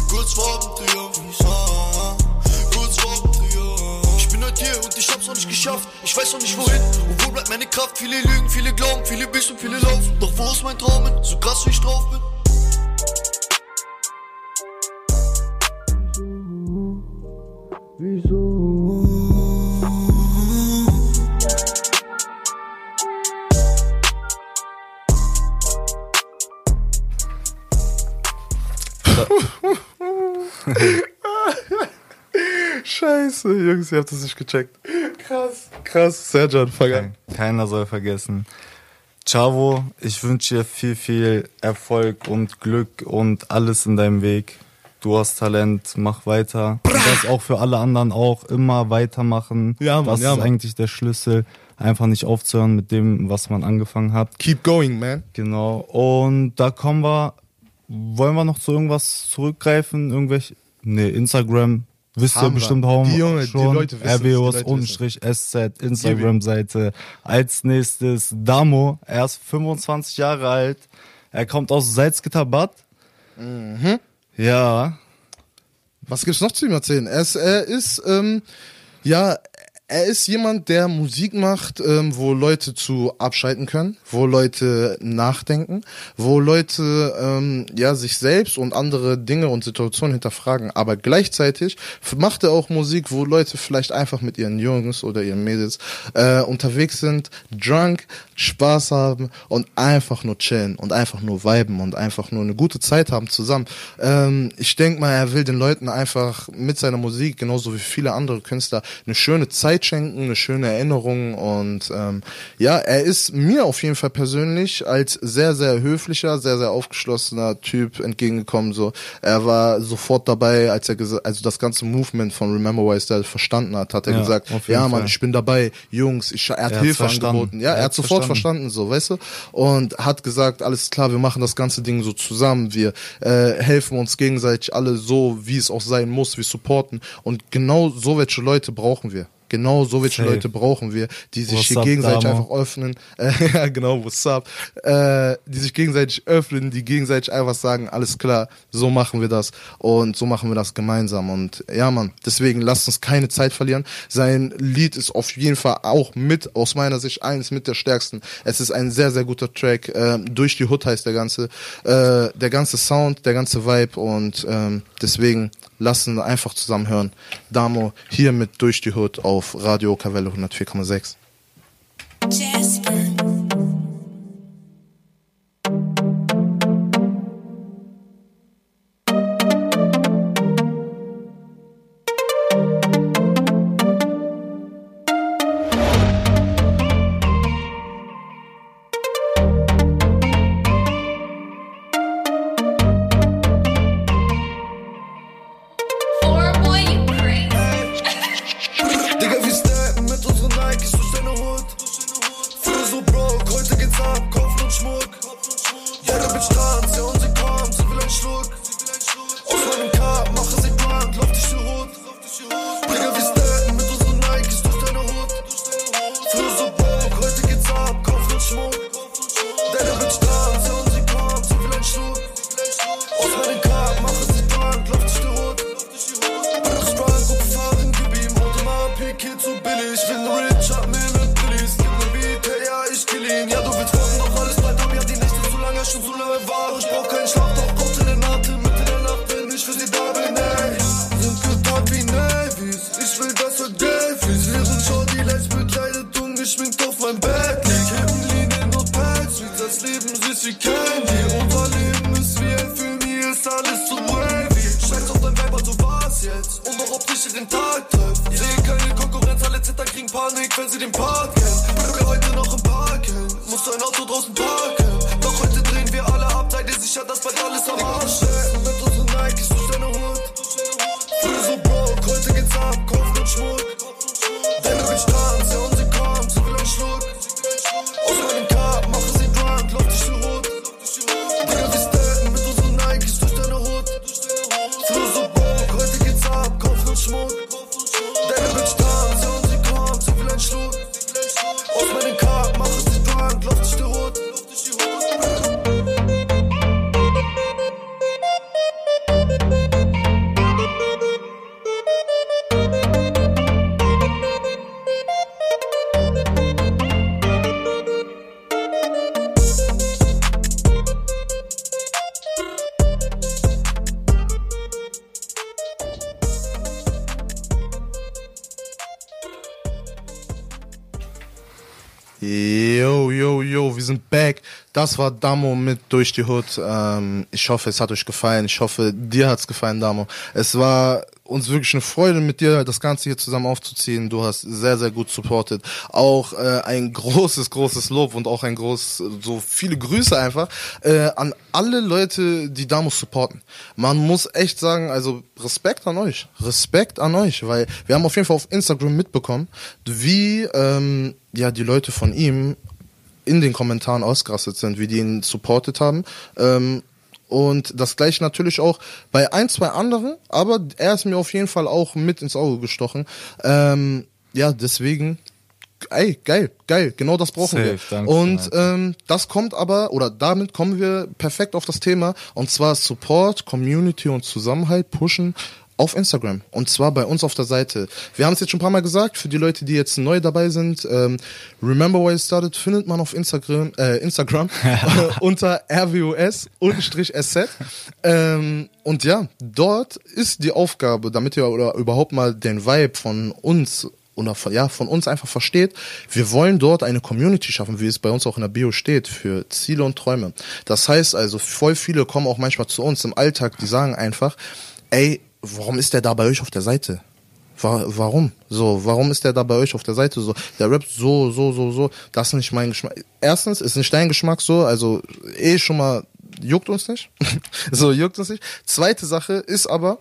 Speaker 11: Kurz vor dem Triumph. Kurz vor dem Triumph. Ich bin heute hier und ich hab's noch nicht geschafft. Ich weiß noch nicht wohin. Und wo bleibt meine Kraft? Viele lügen, viele glauben, viele büßen, viele laufen. Doch wo ist mein Traum? So krass wie ich drauf bin.
Speaker 1: Scheiße, Jungs, ihr habt das nicht gecheckt. Krass, krass. Serjan, fang an.
Speaker 2: Keiner soll vergessen. Chavo, ich wünsche dir viel, viel Erfolg und Glück und alles in deinem Weg. du hast Talent, mach weiter. Und das auch für alle anderen auch, immer weitermachen.
Speaker 1: Ja, Mann,
Speaker 2: das
Speaker 1: ja,
Speaker 2: ist
Speaker 1: Mann.
Speaker 2: eigentlich der Schlüssel, einfach nicht aufzuhören mit dem, was man angefangen hat.
Speaker 1: Keep going, man.
Speaker 2: Genau. Und da kommen wir, wollen wir noch zu irgendwas zurückgreifen? Irgendwelche, nee, Instagram, wisst ihr bestimmt auch
Speaker 1: Die Junge,
Speaker 2: schon.
Speaker 1: Die Leute
Speaker 2: Unstrich SZ, Instagram-Seite. Als nächstes Damo, er ist 25 Jahre alt. Er kommt aus Salzgitterbad.
Speaker 1: Mhm.
Speaker 2: Ja.
Speaker 1: Was gibt's noch zu ihm erzählen? Er ist, er ist ähm, ja, er ist jemand, der Musik macht, ähm, wo Leute zu abschalten können, wo Leute nachdenken, wo Leute ähm, ja sich selbst und andere Dinge und Situationen hinterfragen. Aber gleichzeitig macht er auch Musik, wo Leute vielleicht einfach mit ihren Jungs oder ihren Mädels äh, unterwegs sind, drunk, Spaß haben und einfach nur chillen und einfach nur viben und einfach nur eine gute Zeit haben zusammen. Ähm, ich denke mal, er will den Leuten einfach mit seiner Musik, genauso wie viele andere Künstler, eine schöne Zeit schenken, eine schöne Erinnerung und ähm, ja, er ist mir auf jeden Fall persönlich als sehr, sehr höflicher, sehr, sehr aufgeschlossener Typ entgegengekommen. So, er war sofort dabei, als er gesa- also das ganze Movement von Remember Why Style verstanden hat, hat er
Speaker 2: Ja,
Speaker 1: gesagt, ja, Mann,
Speaker 2: Fall.
Speaker 1: ich bin dabei, Jungs, ich, er hat
Speaker 2: Er
Speaker 1: Hilfe angeboten. Ja, er,
Speaker 2: Er
Speaker 1: hat sofort
Speaker 2: verstanden.
Speaker 1: verstanden, so, weißt du? Und hat gesagt, alles klar, wir machen das ganze Ding so zusammen, wir äh, helfen uns gegenseitig alle so, wie es auch sein muss, wir supporten. Und genau so welche Leute brauchen wir. Genau so welche
Speaker 2: Safe.
Speaker 1: Leute brauchen wir, die sich
Speaker 2: What's
Speaker 1: hier
Speaker 2: up,
Speaker 1: gegenseitig
Speaker 2: Damo?
Speaker 1: einfach öffnen. Äh, ja, genau, what's up? Äh, die sich gegenseitig öffnen, die gegenseitig einfach sagen, alles klar, so machen wir das und so machen wir das gemeinsam. Und ja, Mann, deswegen lasst uns keine Zeit verlieren. Sein Lied ist auf jeden Fall auch mit, aus meiner Sicht, eines mit der stärksten. Es ist ein sehr, sehr guter Track. Ähm, durch die Hood heißt der ganze, äh, der ganze Sound, der ganze Vibe und ähm, deswegen lassen wir einfach zusammen hören. Damo hier mit Durch die Hood auf Radio Kavelle 104,6. Yo, yo, yo, wir sind back. Das war Damo mit Durch die Hood. Ähm, ich hoffe, es hat euch gefallen. Ich hoffe, dir hat's gefallen, Damo. Es war uns wirklich eine Freude mit dir, das Ganze hier zusammen aufzuziehen. Du hast sehr, sehr gut supportet. Auch äh, ein großes, großes Lob und auch ein groß, so viele Grüße einfach äh, an alle Leute, die Damo supporten. Man muss echt sagen, also Respekt an euch. Respekt an euch, weil wir haben auf jeden Fall auf Instagram mitbekommen, wie ähm, ja die Leute von ihm in den Kommentaren ausgerastet sind, wie die ihn supportet haben. Ähm, und das gleiche natürlich auch bei ein, zwei anderen, aber er ist mir auf jeden Fall auch mit ins Auge gestochen. Ähm, ja, deswegen, ey, geil, geil, genau das brauchen
Speaker 2: Safe,
Speaker 1: wir.
Speaker 2: danke,
Speaker 1: und ähm, das kommt aber, oder damit kommen wir perfekt auf das Thema, und zwar Support, Community und Zusammenhalt pushen auf Instagram und zwar bei uns auf der Seite. Wir haben es jetzt schon ein paar Mal gesagt, für die Leute, die jetzt neu dabei sind, ähm, Remember Why It Started findet man auf Instagram, äh, Instagram unter rwus-sz. Ähm, und ja, dort ist die Aufgabe, damit ihr oder überhaupt mal den Vibe von uns oder von, ja, von uns einfach versteht, wir wollen dort eine Community schaffen, wie es bei uns auch in der Bio steht, für Ziele und Träume. Das heißt also, voll viele kommen auch manchmal zu uns im Alltag, die sagen einfach, ey, warum ist der da bei euch auf der Seite? Wa- Warum? So, warum ist der da bei euch auf der Seite so? Der rappt so, so, so, so. Das ist nicht mein Geschmack. Erstens ist nicht dein Geschmack so, also eh schon mal juckt uns nicht. so juckt uns nicht. Zweite Sache ist aber,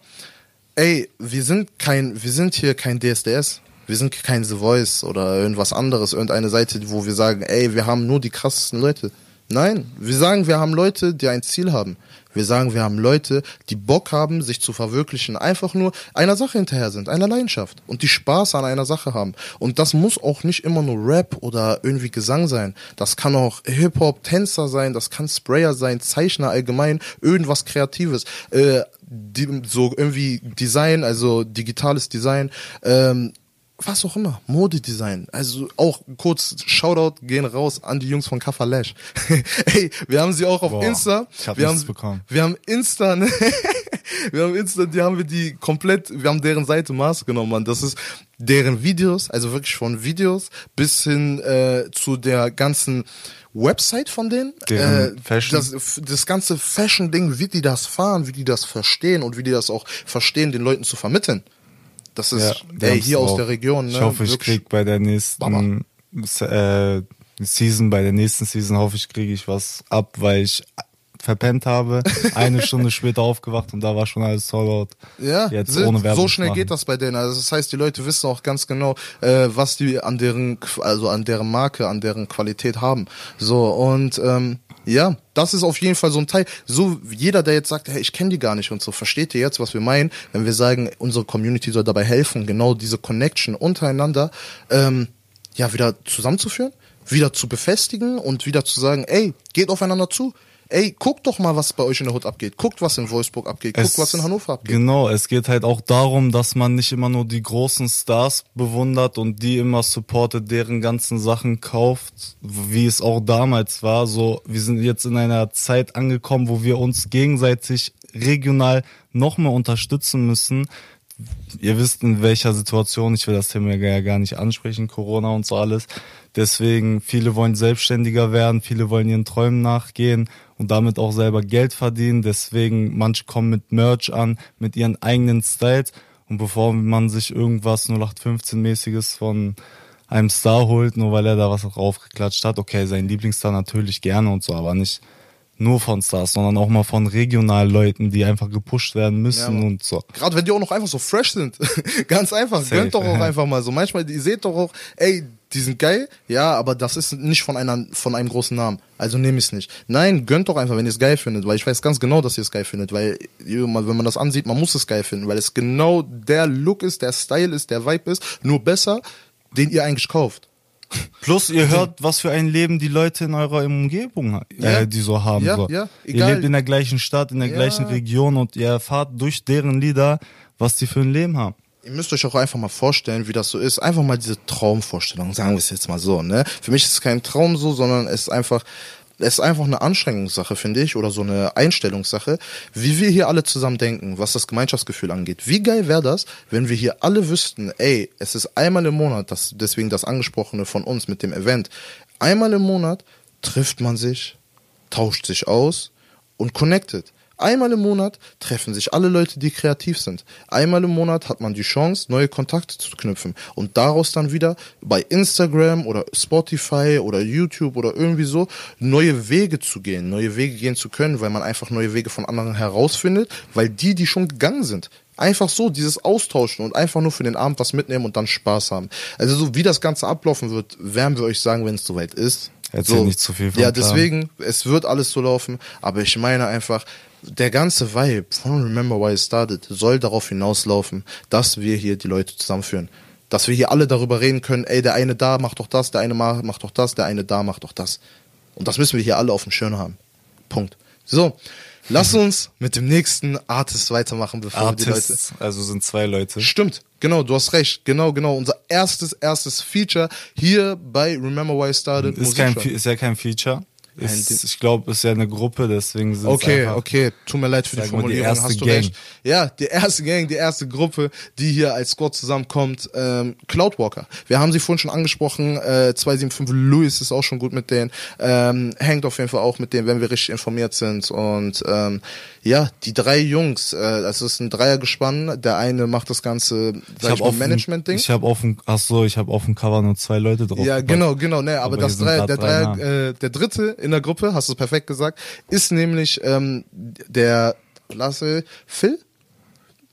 Speaker 1: ey, wir sind kein, wir sind hier kein DSDS. Wir sind kein The Voice oder irgendwas anderes, irgendeine Seite, wo wir sagen, ey, wir haben nur die krassesten Leute. Nein, wir sagen, wir haben Leute, die ein Ziel haben. Wir sagen, wir haben Leute, die Bock haben, sich zu verwirklichen, einfach nur einer Sache hinterher sind, einer Leidenschaft und die Spaß an einer Sache haben. Und das muss auch nicht immer nur Rap oder irgendwie Gesang sein. Das kann auch Hip-Hop, Tänzer sein, das kann Sprayer sein, Zeichner allgemein, irgendwas Kreatives. Äh, die, so irgendwie Design, also digitales Design, ähm, was auch immer, Modedesign. Also auch kurz Shoutout gehen raus an die Jungs von Kafalash. Ey, wir haben sie auch auf
Speaker 2: Boah,
Speaker 1: Insta.
Speaker 2: ich hab
Speaker 1: wir haben,
Speaker 2: bekommen.
Speaker 1: Wir haben Insta, ne? wir haben Insta, die haben wir die komplett, wir haben deren Seite Maß genommen, Mann. Das ist deren Videos, also wirklich von Videos bis hin äh, zu der ganzen Website von denen.
Speaker 2: Deren
Speaker 1: äh,
Speaker 2: Fashion.
Speaker 1: Das, das ganze Fashion-Ding, wie die das fahren, wie die das verstehen und wie die das auch verstehen, den Leuten zu vermitteln. Das ist,
Speaker 2: Ja,
Speaker 1: ey, hier aus
Speaker 2: drauf.
Speaker 1: der Region, ne?
Speaker 2: Ich hoffe, ich
Speaker 1: Wirklich.
Speaker 2: krieg bei der nächsten äh, Season, bei der nächsten Season hoffe ich, kriege ich was ab, weil ich verpennt habe. Eine Stunde später aufgewacht und da war schon alles Sold
Speaker 1: Ja,
Speaker 2: Jetzt
Speaker 1: so,
Speaker 2: ohne Werbung
Speaker 1: so schnell
Speaker 2: machen.
Speaker 1: geht das bei denen. Also das heißt, die Leute wissen auch ganz genau, äh, was die an deren, also an deren Marke, an deren Qualität haben. So und ähm, ja, das ist auf jeden Fall so ein Teil. So jeder, der jetzt sagt, hey, ich kenne die gar nicht und so, versteht ihr jetzt, was wir meinen, wenn wir sagen, unsere Community soll dabei helfen, genau diese Connection untereinander ähm, ja wieder zusammenzuführen, wieder zu befestigen und wieder zu sagen, ey, geht aufeinander zu. Ey, guckt doch mal, was bei euch in der Hut abgeht. Guckt, was in Wolfsburg abgeht. Guckt,
Speaker 2: Es-
Speaker 1: was in Hannover abgeht.
Speaker 2: Genau, es geht halt auch darum, dass man nicht immer nur die großen Stars bewundert und die immer supportet, deren ganzen Sachen kauft, wie es auch damals war. So, wir sind jetzt in einer Zeit angekommen, wo wir uns gegenseitig regional noch mehr unterstützen müssen. Ihr wisst, in welcher Situation, ich will das Thema ja gar nicht ansprechen, Corona und so alles. Deswegen, viele wollen selbstständiger werden, viele wollen ihren Träumen nachgehen und damit auch selber Geld verdienen. Deswegen, manche kommen mit Merch an, mit ihren eigenen Styles. Und bevor man sich irgendwas 0815-mäßiges von einem Star holt, nur weil er da was draufgeklatscht hat, okay, sein Lieblingsstar natürlich gerne und so, aber nicht nur von Stars, sondern auch mal von regionalen Leuten, die einfach gepusht werden müssen
Speaker 1: Ja,
Speaker 2: und so.
Speaker 1: Gerade wenn die auch noch einfach so fresh sind. Ganz einfach.
Speaker 2: Safe,
Speaker 1: Gönnt doch auch
Speaker 2: ja.
Speaker 1: einfach mal so. Manchmal, ihr seht doch auch, ey, die sind geil, ja, aber das ist nicht von einer, von einem großen Namen. Also nehme ich es nicht. Nein, gönnt doch einfach, wenn ihr es geil findet, weil ich weiß ganz genau, dass ihr es geil findet, weil wenn man das ansieht, man muss es geil finden, weil es genau der Look ist, der Style ist, der Vibe ist, nur besser, den ihr eigentlich kauft.
Speaker 2: Plus ihr hört, was für ein Leben die Leute in eurer Umgebung
Speaker 1: Ja.
Speaker 2: äh, die so haben.
Speaker 1: Ja,
Speaker 2: so.
Speaker 1: ja,
Speaker 2: ihr lebt in der gleichen Stadt, in der gleichen Region und ihr erfahrt durch deren Lieder, was die für ein Leben haben.
Speaker 1: Ihr müsst euch auch einfach mal vorstellen, wie das so ist. Einfach mal diese Traumvorstellung, sagen wir es jetzt mal so. Ne? Für mich ist es kein Traum so, sondern es ist einfach, es ist einfach eine Anstrengungssache, finde ich, oder so eine Einstellungssache, wie wir hier alle zusammen denken, was das Gemeinschaftsgefühl angeht. Wie geil wäre das, wenn wir hier alle wüssten, ey, es ist einmal im Monat, das, deswegen das Angesprochene von uns mit dem Event, Einmal im Monat trifft man sich, tauscht sich aus und connected. Einmal im Monat treffen sich alle Leute, die kreativ sind. Einmal im Monat hat man die Chance, neue Kontakte zu knüpfen und daraus dann wieder bei Instagram oder Spotify oder YouTube oder irgendwie so neue Wege zu gehen, neue Wege gehen zu können, weil man einfach neue Wege von anderen herausfindet, weil die, die schon gegangen sind, Einfach so, dieses Austauschen und einfach nur für den Abend was mitnehmen und dann Spaß haben. Also so wie das Ganze ablaufen wird, werden wir euch sagen, wenn es soweit ist.
Speaker 2: Erzähl
Speaker 1: so,
Speaker 2: nicht zu viel vom
Speaker 1: Ja, deswegen, es wird alles so laufen, aber ich meine einfach, der ganze Vibe von Remember Why It Started soll darauf hinauslaufen, dass wir hier die Leute zusammenführen. Dass wir hier alle darüber reden können, ey, der eine da macht doch das, der eine ma- macht doch das, der eine da macht doch das. Und das müssen wir hier alle auf dem Schirm haben. Punkt. So, lass uns mit dem nächsten Artist weitermachen, bevor wir die Leute...
Speaker 2: Artists, also sind zwei Leute.
Speaker 1: Stimmt, genau, du hast recht. Genau, genau. Unser erstes, erstes Feature hier bei Remember Why I Started.
Speaker 2: Ist, kein,
Speaker 1: Musikshop.
Speaker 2: ist ja kein Feature. Ist, ich glaube, ist ja eine Gruppe, deswegen sind
Speaker 1: Okay,
Speaker 2: einfach,
Speaker 1: okay, tut mir leid für die
Speaker 2: die
Speaker 1: Formulierung,
Speaker 2: erste
Speaker 1: hast du
Speaker 2: Gang.
Speaker 1: recht. Ja, die erste Gang, die erste Gruppe, die hier als Squad zusammenkommt, ähm, Cloudwalker. Wir haben sie vorhin schon angesprochen, äh, 275 Louis ist auch schon gut mit denen, ähm, hängt auf jeden Fall auch mit denen, wenn wir richtig informiert sind und ähm, ja, die drei Jungs, äh, das ist ein Dreiergespann, der eine macht das ganze, sag ich Management-Ding.
Speaker 2: Ich habe auf dem, ach so, ich habe auf dem Cover nur zwei Leute drauf.
Speaker 1: Ja,
Speaker 2: gepackt.
Speaker 1: genau, genau, ne, aber,
Speaker 2: Aber
Speaker 1: das Dreier, der
Speaker 2: drei
Speaker 1: Dreier, äh, der dritte in der Gruppe, hast du perfekt gesagt, ist nämlich ähm, der Lasse Phil?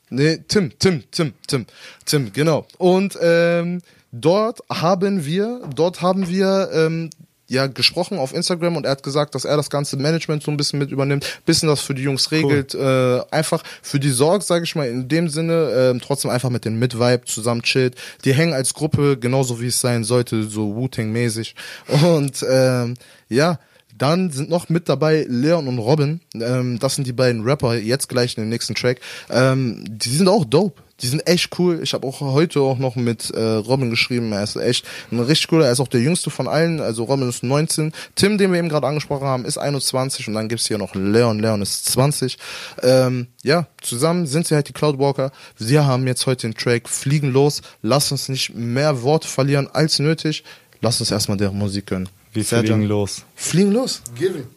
Speaker 1: Nee, Tim, Tim, Tim, Tim, Tim, genau. Und ähm, dort haben wir, dort haben wir ähm, ja gesprochen auf Instagram und er hat gesagt, dass er das ganze Management so ein bisschen mit übernimmt, bisschen das für die Jungs regelt, äh, einfach für die Sorge, sage ich mal, in dem Sinne, ähm, trotzdem einfach mit den Mid-Vibe zusammen chillt. Die hängen als Gruppe genauso wie es sein sollte, so Wu-Tang-mäßig. Und ähm, ja, dann sind noch mit dabei Leon und Robin. Ähm, das sind die beiden Rapper, jetzt gleich in dem nächsten Track. Ähm, die sind auch dope. Die sind echt cool. Ich habe auch heute auch noch mit äh, Robin geschrieben. Er ist echt ein richtig cooler. Er ist auch der jüngste von allen. Also Robin ist 19. Tim, den wir eben gerade angesprochen haben, ist 21. Und dann gibt's hier noch Leon. Leon ist 20. Ähm, ja, zusammen sind sie halt die Cloudwalker. Wir haben jetzt heute den Track Fliegen los. Lass uns nicht mehr Worte verlieren als nötig. Lass uns erstmal deren Musik gönnen.
Speaker 2: Wir
Speaker 1: Serjan.
Speaker 2: fliegen los.
Speaker 1: Fliegen los. Give it.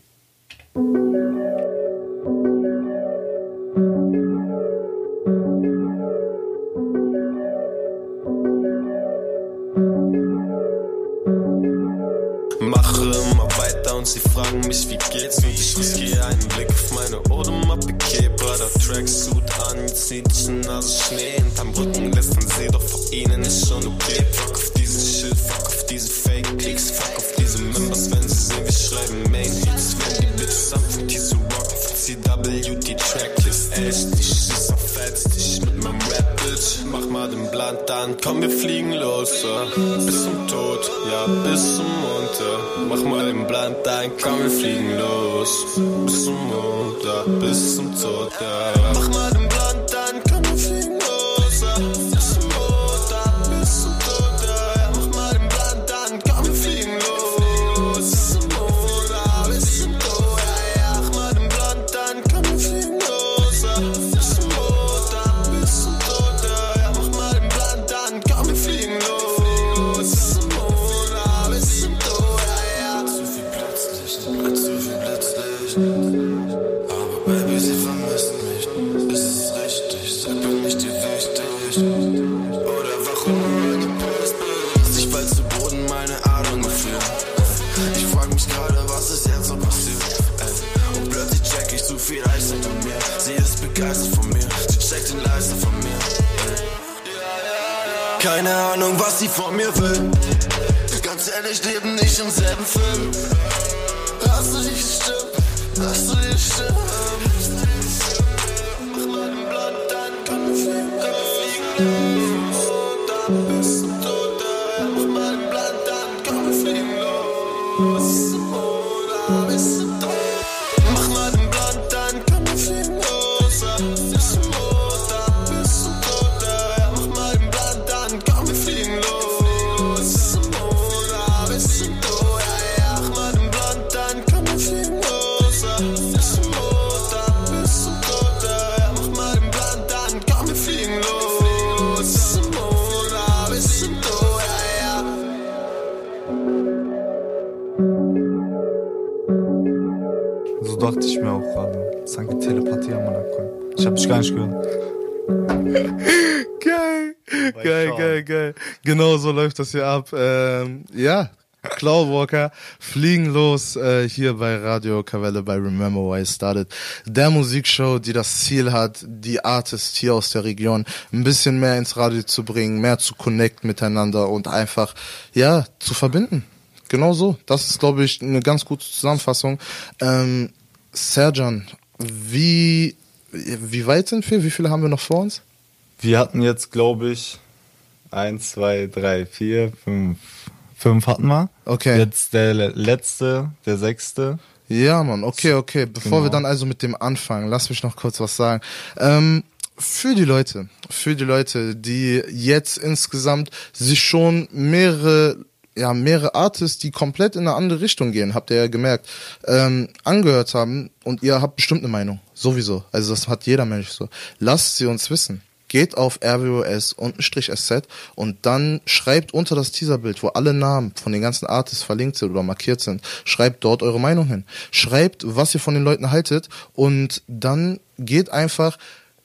Speaker 13: Mache immer weiter und sie fragen mich, wie geht's? Und ich riskiere einen Blick auf meine Audemappe, Brother Tracksuit an, zieht die Nase Schnee hinterm Rücken, lässt man sie doch vor ihnen ist schon okay. Fuck auf dieses Schild, fuck auf diese Fake-Klicks, fuck auf schreiben Main-Hits, wenn die Bitches anfangen, die zu rocken, CW, die Tracklist, echt, ich schieß auf Fats, ich mit meinem Rap-Bitch, mach mal den Blunt an, komm, wir fliegen los, äh, bis zum Tod, ja, bis zum Mond, äh, mach mal den Blunt an, komm, wir fliegen los, bis zum Mond, ja, bis zum Tod, ja, ja. Mach mal den Blunt Ehrlich, leben nicht im selben Film. Hast du die
Speaker 1: geil. Genau so läuft das hier ab. Ähm, ja, Clawwalker fliegen los äh, hier bei Radio Kavelle bei Remember Why It Started. Der Musikshow, die das Ziel hat, die Artists hier aus der Region ein bisschen mehr ins Radio zu bringen, mehr zu connect miteinander und einfach, ja, zu verbinden. Genau so. Das ist, glaube ich, eine ganz gute Zusammenfassung. Ähm, Serjan, wie, wie weit sind wir? Wie viele haben wir noch vor uns?
Speaker 2: Wir hatten jetzt, glaube ich, eins, zwei, drei, vier, fünf. Fünf hatten wir.
Speaker 1: Okay.
Speaker 2: Jetzt der letzte, der sechste.
Speaker 1: Ja, Mann, okay, okay. Bevor
Speaker 2: Genau.
Speaker 1: wir dann also mit dem anfangen, lass mich noch kurz was sagen. Ähm, für die Leute, für die Leute, die jetzt insgesamt sich schon mehrere ja, mehrere Artists, die komplett in eine andere Richtung gehen, habt ihr ja gemerkt, ähm, angehört haben und ihr habt bestimmt eine Meinung. Sowieso. Also das hat jeder Mensch so. Lasst sie uns wissen. Geht auf RWOS unten Strich SZ und dann schreibt unter das Teaserbild, wo alle Namen von den ganzen Artists verlinkt sind oder markiert sind, schreibt dort eure Meinung hin. Schreibt, was ihr von den Leuten haltet und dann geht einfach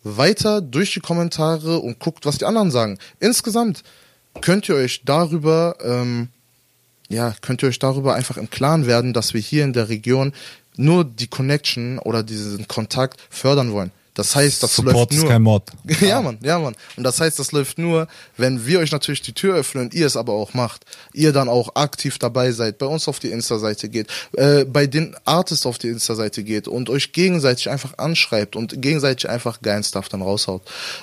Speaker 1: weiter durch die Kommentare und guckt, was die anderen sagen. Insgesamt könnt ihr euch darüber, ähm, ja, könnt ihr euch darüber einfach im Klaren werden, dass wir hier in der Region nur die Connection oder diesen Kontakt fördern wollen. Das heißt, das
Speaker 2: Support
Speaker 1: läuft
Speaker 2: ist
Speaker 1: nur.
Speaker 2: kein Mod.
Speaker 1: Ja, Mann, ja, Mann. Und das heißt, das läuft nur, wenn wir euch natürlich die Tür öffnen, ihr es aber auch macht. Ihr dann auch aktiv dabei seid, bei uns auf die Insta-Seite geht, äh, bei den Artists auf die Insta-Seite geht und euch gegenseitig einfach anschreibt und gegenseitig einfach geilen Stuff dann raushaut.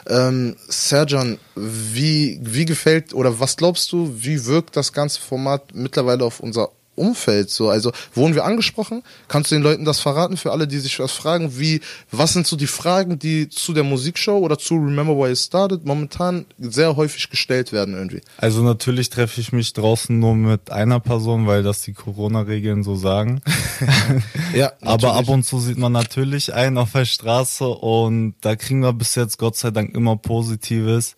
Speaker 1: Ähm, Serjan, wie, wie gefällt oder was glaubst du, wie wirkt das ganze Format mittlerweile auf unser Umfeld so? Also wurden wir angesprochen? Kannst du den Leuten das verraten für alle, die sich was fragen? Wie, was sind so die Fragen, die zu der Musikshow oder zu Remember Why It Started momentan sehr häufig gestellt werden irgendwie?
Speaker 2: Also natürlich treffe ich mich draußen nur mit einer Person, weil das die Corona-Regeln so sagen.
Speaker 1: Ja,
Speaker 2: Aber ab und zu sieht man natürlich einen auf der Straße und da kriegen wir bis jetzt Gott sei Dank immer Positives.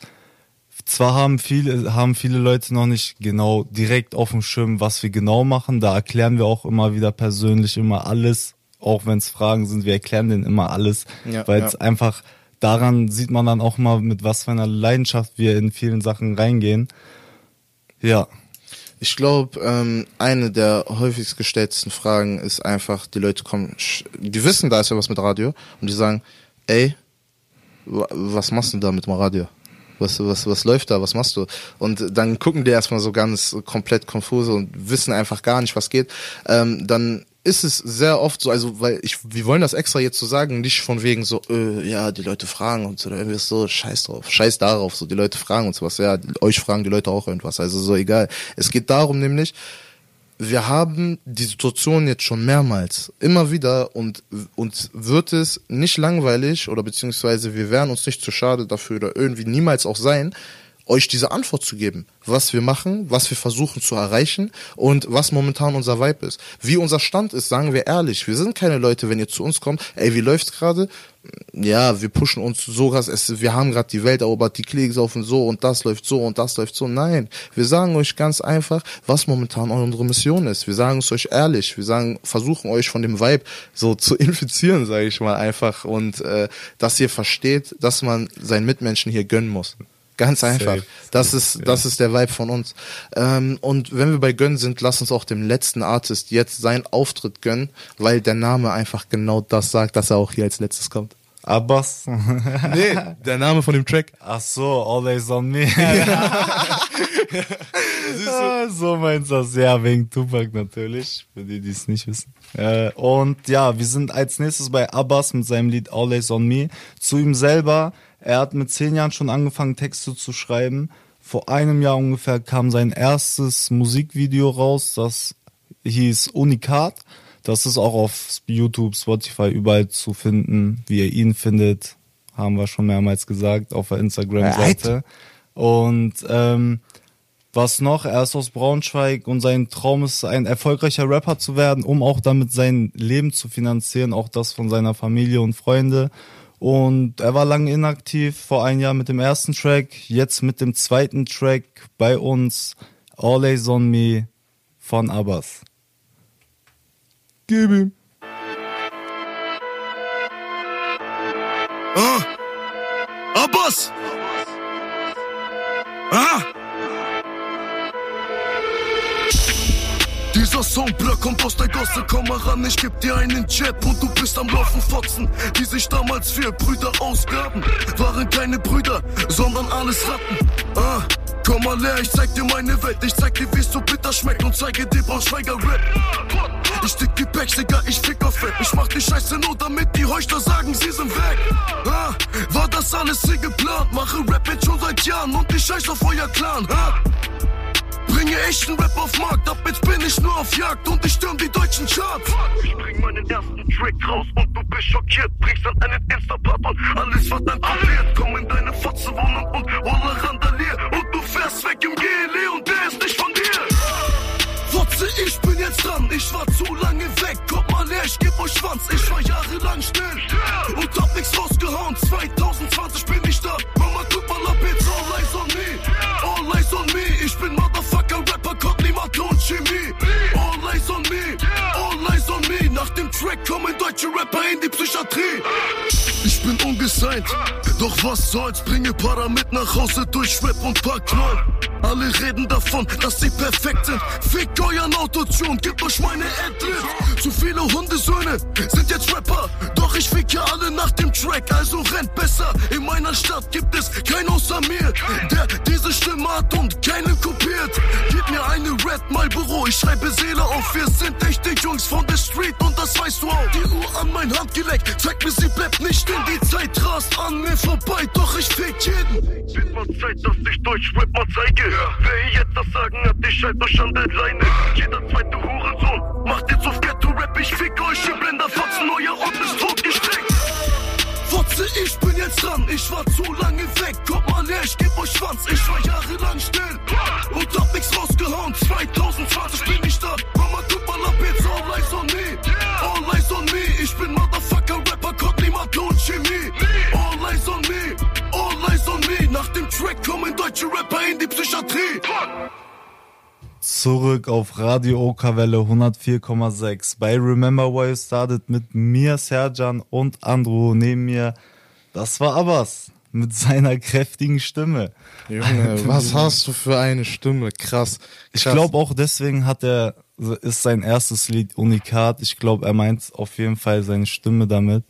Speaker 2: Zwar haben viele, haben viele Leute noch nicht genau direkt auf dem Schirm, was wir genau machen. Da erklären wir auch immer wieder persönlich immer alles, auch wenn es Fragen sind. Wir erklären denen immer alles,
Speaker 1: Ja,
Speaker 2: weil
Speaker 1: ja.
Speaker 2: es einfach daran sieht man dann auch mal, mit was für einer Leidenschaft wir in vielen Sachen reingehen. Ja.
Speaker 1: Ich glaube, ähm, eine der häufigst gestelltesten Fragen ist einfach, die Leute kommen, die wissen, da ist ja was mit Radio und die sagen, ey, wa- was machst du da mit dem Radio? Was, was, was läuft da? Was machst du? Und dann gucken die erstmal so ganz komplett konfuse und wissen einfach gar nicht, was geht. Ähm, dann ist es sehr oft so, also weil ich, wir wollen das extra jetzt so sagen, nicht von wegen so, äh, ja, die Leute fragen uns oder irgendwie so, scheiß drauf, scheiß darauf, so die Leute fragen uns was, ja, euch fragen die Leute auch irgendwas, also so egal. Es geht darum nämlich, wir haben die Situation jetzt schon mehrmals, immer wieder und uns wird es nicht langweilig oder beziehungsweise wir wären uns nicht zu schade dafür oder irgendwie niemals auch sein, euch diese Antwort zu geben, was wir machen, was wir versuchen zu erreichen und was momentan unser Vibe ist. Wie unser Stand ist, sagen wir ehrlich, wir sind keine Leute, wenn ihr zu uns kommt, ey, wie läuft's gerade? Ja, wir pushen uns so krass, es, wir haben gerade die Welt erobert, die Klicks laufen so und das läuft so und das läuft so. Nein, wir sagen euch ganz einfach, was momentan unsere Mission ist. Wir sagen es euch ehrlich, wir sagen, versuchen euch von dem Vibe so zu infizieren, sage ich mal einfach und äh, dass ihr versteht, dass man seinen Mitmenschen hier gönnen muss. Ganz einfach.
Speaker 2: Safe,
Speaker 1: Das
Speaker 2: safe,
Speaker 1: ist,
Speaker 2: ja.
Speaker 1: das ist der Vibe von uns. Ähm, und wenn wir bei gönnen sind, lass uns auch dem letzten Artist jetzt seinen Auftritt gönnen, weil der Name einfach genau das sagt, dass er auch hier als letztes kommt.
Speaker 2: Abbas?
Speaker 1: Nee, der Name von dem Track.
Speaker 2: Ach so, Always on Me. Ah, so meinst du das. Ja, wegen Tupac natürlich, für die, die es nicht wissen. Äh, und ja, wir sind als nächstes bei Abbas mit seinem Lied Always on Me. Zu ihm selber, er hat mit zehn Jahren schon angefangen, Texte zu schreiben. Vor einem Jahr ungefähr kam sein erstes Musikvideo raus, das hieß Unikat. Das ist auch auf YouTube, Spotify, überall zu finden, wie ihr ihn findet. Haben wir schon mehrmals gesagt, auf der Instagram-Seite. Und ähm, was noch? Er ist aus Braunschweig und sein Traum ist, ein erfolgreicher Rapper zu werden, um auch damit sein Leben zu finanzieren, auch das von seiner Familie und Freunde. Und er war lange inaktiv, vor einem Jahr mit dem ersten Track, jetzt mit dem zweiten Track bei uns, Always on Me von Abbas.
Speaker 1: Gib ihm.
Speaker 12: Ah. Abbas! Ah! Dieser Soundblock kommt aus der Gosse, komm mal ran, ich geb dir einen Jab und du bist am Laufen Fotzen, die sich damals für Brüder ausgaben. Waren keine Brüder, sondern alles Ratten. Ah, komm mal her, ich zeig dir meine Welt, ich zeig dir, wie's so bitter schmeckt und zeige dir Braunschweiger Rap. Ich dick die Packs, Digga, ich fick auf Rap. Ich mach die Scheiße nur, damit die Heuchler sagen, sie sind weg. Ah, war das alles hier geplant? Mache Rap jetzt schon seit Jahren und ich scheiß auf euer Clan. Ah. Bringe echten Rap auf Markt, ab jetzt bin ich nur auf Jagd und ich stürm die deutschen Charts. Ich bring meinen ersten Track raus und du bist schockiert. Bringst dann einen Instapart und alles wird dann kontrolliert. Komm in deine Fotze-Wohnung und Roller randalier. Und du fährst weg im GLE und der ist nicht. Fotze, ich bin jetzt dran, ich war zu lange weg. Kommt mal her, ich geb euch Schwanz, ich war jahrelang still. Und hab nix rausgehauen, 2020 bin ich da. Mama, guck mal ab jetzt, all eyes on me. All eyes on me, ich bin Motherfucker, Rapper, kommt niemand und Chemie. All eyes on me, all eyes on me. Nach dem Track kommen deutsche Rapper in die Psychiatrie. Ich bin ungesigned, doch was soll's, bringe Para mit nach Hause durch Rap und paar Knoll. Alle reden davon, dass sie perfekt sind. Fickt euren Autotune, gebt euch meine Adlib. Zu viele Hundesöhne sind jetzt Rapper, doch ich fick ja alle nach dem Track, also rennt besser. In meiner Stadt gibt es keinen außer mir, der diese Stimme hat und keinen kopiert. Gib mir eine Red Marlboro, ich schreibe Seele auf. Wir sind echte Jungs von der Street und das weißt du auch. Die Uhr an mein Handgelenk, zeig mir, sie bleibt nicht stehen. Die Zeit rast an mir vorbei, doch ich fick jeden. Wird mal Zeit, dass ich Deutsch-Rap mal zeige. Hier jetzt das Sagen hat, ich euch an der Leine. Jeder zweite Hurensohn macht jetzt auf Ghetto-Rap. Ich fick euch, ihr blinder Fotzen, euer Ort ist totgestreckt. Fotze, ich bin jetzt dran, ich war zu lange weg. Kommt mal her, ich geb euch Schwanz, ich war jahrelang still. Und hab nix rausgehauen, 2020 bin ich da. Mama, guck mal ab jetzt, all eyes on me. All eyes on me, ich bin Motherfucker, Track kommen deutsche Rapper in die Psychiatrie.
Speaker 2: Zurück auf Radio Okerwelle 104,6 bei Remember Why You Started mit mir, Serjan und Andrew neben mir. Das war Abbas mit seiner kräftigen Stimme.
Speaker 1: Junge, was hast du für eine Stimme? Krass.
Speaker 2: Ich
Speaker 1: krass.
Speaker 2: glaube auch deswegen hat er, ist sein erstes Lied Unikat. Ich glaube, er meint auf jeden Fall seine Stimme damit.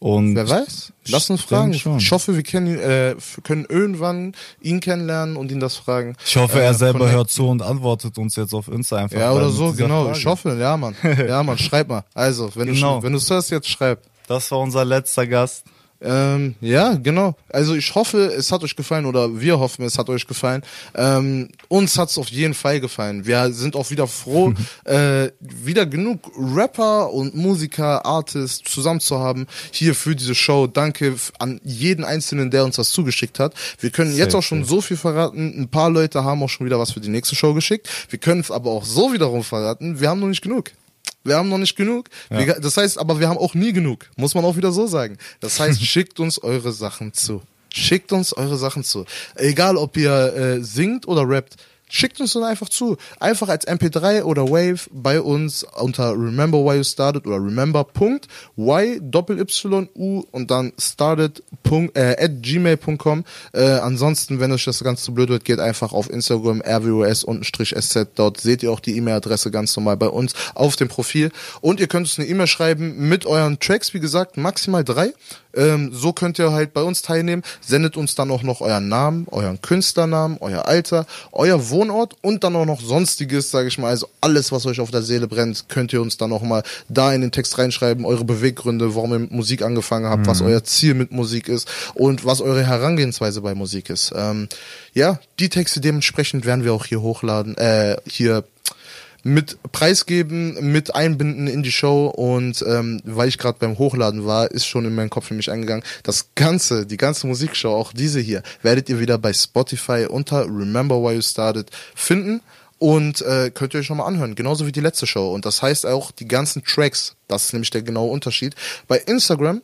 Speaker 2: Und
Speaker 1: Wer weiß? Lass uns fragen. Ich hoffe, wir können, äh, können irgendwann ihn kennenlernen und ihn das fragen.
Speaker 2: Ich hoffe, er
Speaker 1: Äh,
Speaker 2: selber
Speaker 1: connecten.
Speaker 2: hört zu und antwortet uns jetzt auf Insta einfach.
Speaker 1: Ja, oder so, genau.
Speaker 2: Frage.
Speaker 1: Ich hoffe, ja, Mann. Ja, Mann, schreib mal. Also, wenn
Speaker 2: Genau.
Speaker 1: du wenn du es hörst, jetzt schreib.
Speaker 2: Das war unser letzter Gast.
Speaker 1: Ähm, ja, genau. Also ich hoffe, es hat euch gefallen oder wir hoffen, es hat euch gefallen. Ähm, uns hat es auf jeden Fall gefallen. Wir sind auch wieder froh, äh, wieder genug Rapper und Musiker, Artists zusammen zu haben hier für diese Show. Danke an jeden Einzelnen, der uns das zugeschickt hat. Wir können jetzt auch schon so viel verraten. Ein paar Leute haben auch schon wieder was für die nächste Show geschickt. Wir können es aber auch so wiederum verraten. Wir haben noch nicht genug. Wir haben noch nicht genug. Wir, das heißt, aber wir haben auch nie genug. Muss man auch wieder so sagen. Das heißt, schickt uns eure Sachen zu. Schickt uns eure Sachen zu. Egal, ob ihr äh, singt oder rappt. Schickt uns dann einfach zu. Einfach als MP3 oder Wave bei uns unter Remember Why You Started oder Remember.y Doppel Y U und dann started äh, at gmail.com. Äh, ansonsten, wenn euch das ganz zu blöd wird, geht einfach auf Instagram rwos-sz. Dort seht ihr auch die E-Mail-Adresse ganz normal bei uns auf dem Profil. Und ihr könnt uns eine E-Mail schreiben mit euren Tracks, wie gesagt, maximal drei. Ähm, so könnt ihr halt bei uns teilnehmen. Sendet uns dann auch noch euren Namen, euren Künstlernamen, euer Alter, euer Wohnort und dann auch noch sonstiges, sage ich mal. Also alles, was euch auf der Seele brennt, könnt ihr uns dann auch mal da in den Text reinschreiben. Eure Beweggründe, warum ihr mit Musik angefangen habt, was euer Ziel mit Musik ist und was eure Herangehensweise bei Musik ist. Ähm, ja, die Texte dementsprechend werden wir auch hier hochladen, äh, hier mit preisgeben, mit einbinden in die Show und ähm, weil ich gerade beim Hochladen war, ist schon in meinen Kopf für mich eingegangen. Das ganze, die ganze Musikshow, auch diese hier, werdet ihr wieder bei Spotify unter Remember Why You Started finden und äh, könnt ihr euch nochmal anhören, genauso wie die letzte Show. Und das heißt auch die ganzen Tracks, das ist nämlich der genaue Unterschied. Bei Instagram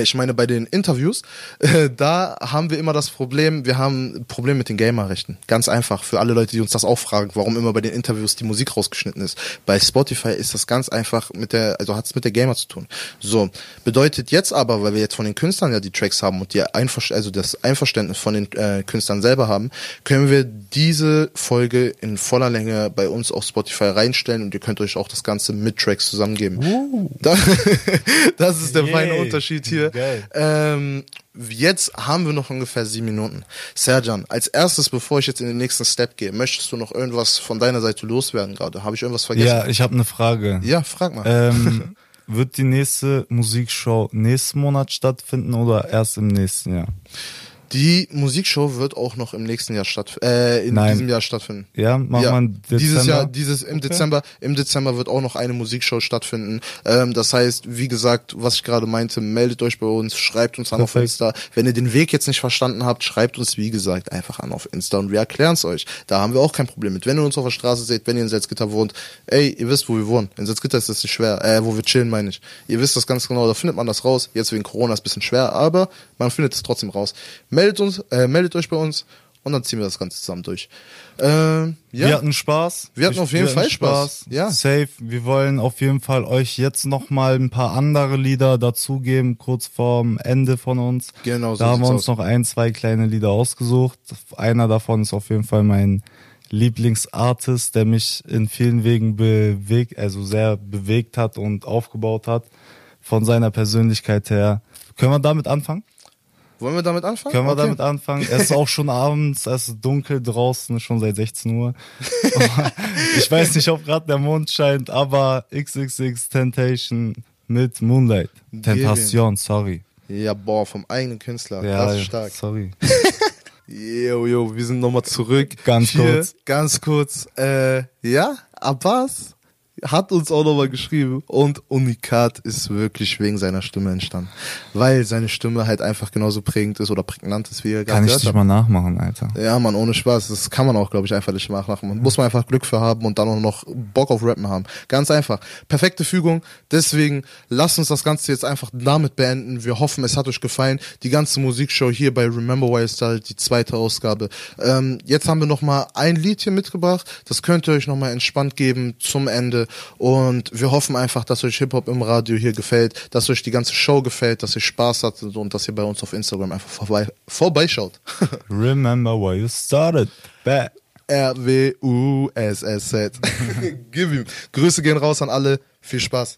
Speaker 1: ich meine, bei den Interviews, äh, da haben wir immer das Problem, wir haben ein Problem mit den Gamerrechten. Ganz einfach, für alle Leute, die uns das auch fragen, warum immer bei den Interviews die Musik rausgeschnitten ist. Bei Spotify ist das ganz einfach mit der, also hat es mit der Gamer zu tun. So, bedeutet jetzt aber, weil wir jetzt von den Künstlern ja die Tracks haben und die Einver also das Einverständnis von den äh, Künstlern selber haben, können wir diese Folge in voller Länge bei uns auf Spotify reinstellen und ihr könnt euch auch das Ganze mit Tracks zusammengeben. Da, das ist der
Speaker 2: Yay.
Speaker 1: feine Unterschied hier.
Speaker 2: Geil.
Speaker 1: Ähm, jetzt haben wir noch ungefähr sieben Minuten. Serjan, als erstes, bevor ich jetzt in den nächsten Step gehe, möchtest du noch irgendwas von deiner Seite loswerden gerade? Habe ich irgendwas vergessen?
Speaker 2: Ja, ich habe eine Frage.
Speaker 1: Ja, frag mal.
Speaker 2: Ähm, wird die nächste Musikshow nächsten Monat stattfinden oder erst im nächsten Jahr?
Speaker 1: Die Musikshow wird auch noch im nächsten Jahr stattfinden, äh, in
Speaker 2: Nein.
Speaker 1: diesem Jahr stattfinden.
Speaker 2: Ja, macht man Dezember?
Speaker 1: Dieses Jahr, dieses im
Speaker 2: Okay.
Speaker 1: Dezember, im Dezember wird auch noch eine Musikshow stattfinden. Ähm, das heißt, wie gesagt, was ich gerade meinte, meldet euch bei uns, schreibt uns an auf
Speaker 2: Perfekt.
Speaker 1: Insta. Wenn ihr den Weg jetzt nicht verstanden habt, schreibt uns, wie gesagt, einfach an auf Insta und wir erklären es euch. Da haben wir auch kein Problem mit. Wenn ihr uns auf der Straße seht, wenn ihr in Salzgitter wohnt, ey, ihr wisst, wo wir wohnen. In Salzgitter ist das nicht schwer, äh, wo wir chillen, meine ich. Ihr wisst das ganz genau, da findet man das raus. Jetzt wegen Corona ist ein bisschen schwer, aber man findet es trotzdem raus. Meldet uns, äh, meldet euch bei uns und dann ziehen wir das Ganze zusammen durch. Ähm, ja.
Speaker 2: Wir hatten Spaß.
Speaker 1: Wir hatten auf jeden Fall
Speaker 2: hatten
Speaker 1: Spaß. Ja.
Speaker 2: Safe. Wir wollen auf jeden Fall euch jetzt noch mal ein paar andere Lieder dazugeben, kurz vorm Ende von uns.
Speaker 1: Genau, so
Speaker 2: Da haben wir uns
Speaker 1: aus.
Speaker 2: noch ein, zwei kleine Lieder ausgesucht. Einer davon ist auf jeden Fall mein Lieblingsartist, der mich in vielen Wegen bewegt, also sehr bewegt hat und aufgebaut hat. Von seiner Persönlichkeit her. Können wir damit anfangen?
Speaker 1: Wollen wir damit anfangen?
Speaker 2: Können wir
Speaker 1: Okay.
Speaker 2: damit anfangen? Es ist auch schon abends, es ist dunkel draußen, schon seit 16 Uhr. ich weiß nicht, ob gerade der Mond scheint, aber XXX Temptation mit Moonlight. Tentation, sorry.
Speaker 1: Ja, boah, vom eigenen Künstler.
Speaker 2: Ja,
Speaker 1: das ist stark.
Speaker 2: sorry.
Speaker 1: Jo, jo, wir sind nochmal zurück.
Speaker 2: Ganz
Speaker 1: Hier,
Speaker 2: kurz.
Speaker 1: Ganz kurz. Äh, ja, Abbas hat uns auch nochmal geschrieben und Unikat ist wirklich wegen seiner Stimme entstanden. Weil seine Stimme halt einfach genauso prägend ist oder prägnant ist, wie ihr
Speaker 2: Kann ich dich
Speaker 1: habt.
Speaker 2: mal nachmachen, Alter.
Speaker 1: Ja, man, ohne Spaß. Das kann man auch, glaube ich, einfach nicht nachmachen. Man muss man einfach Glück für haben und dann auch noch Bock auf Rappen haben. Ganz einfach. Perfekte Fügung. Deswegen lasst uns das Ganze jetzt einfach damit beenden. Wir hoffen, es hat euch gefallen. Die ganze Musikshow hier bei Remember Why I Started, die zweite Ausgabe. Ähm, jetzt haben wir noch mal ein Lied hier mitgebracht. Das könnt ihr euch noch mal entspannt geben zum Ende. Und wir hoffen einfach, dass euch Hip-Hop im Radio hier gefällt, dass euch die ganze Show gefällt, dass ihr Spaß hattet und dass ihr bei uns auf Instagram einfach vorbei, vorbeischaut.
Speaker 2: Remember why you started. Bad.
Speaker 1: R-W-U-S-S-Z. Gib ihm. Grüße gehen raus an alle. Viel Spaß.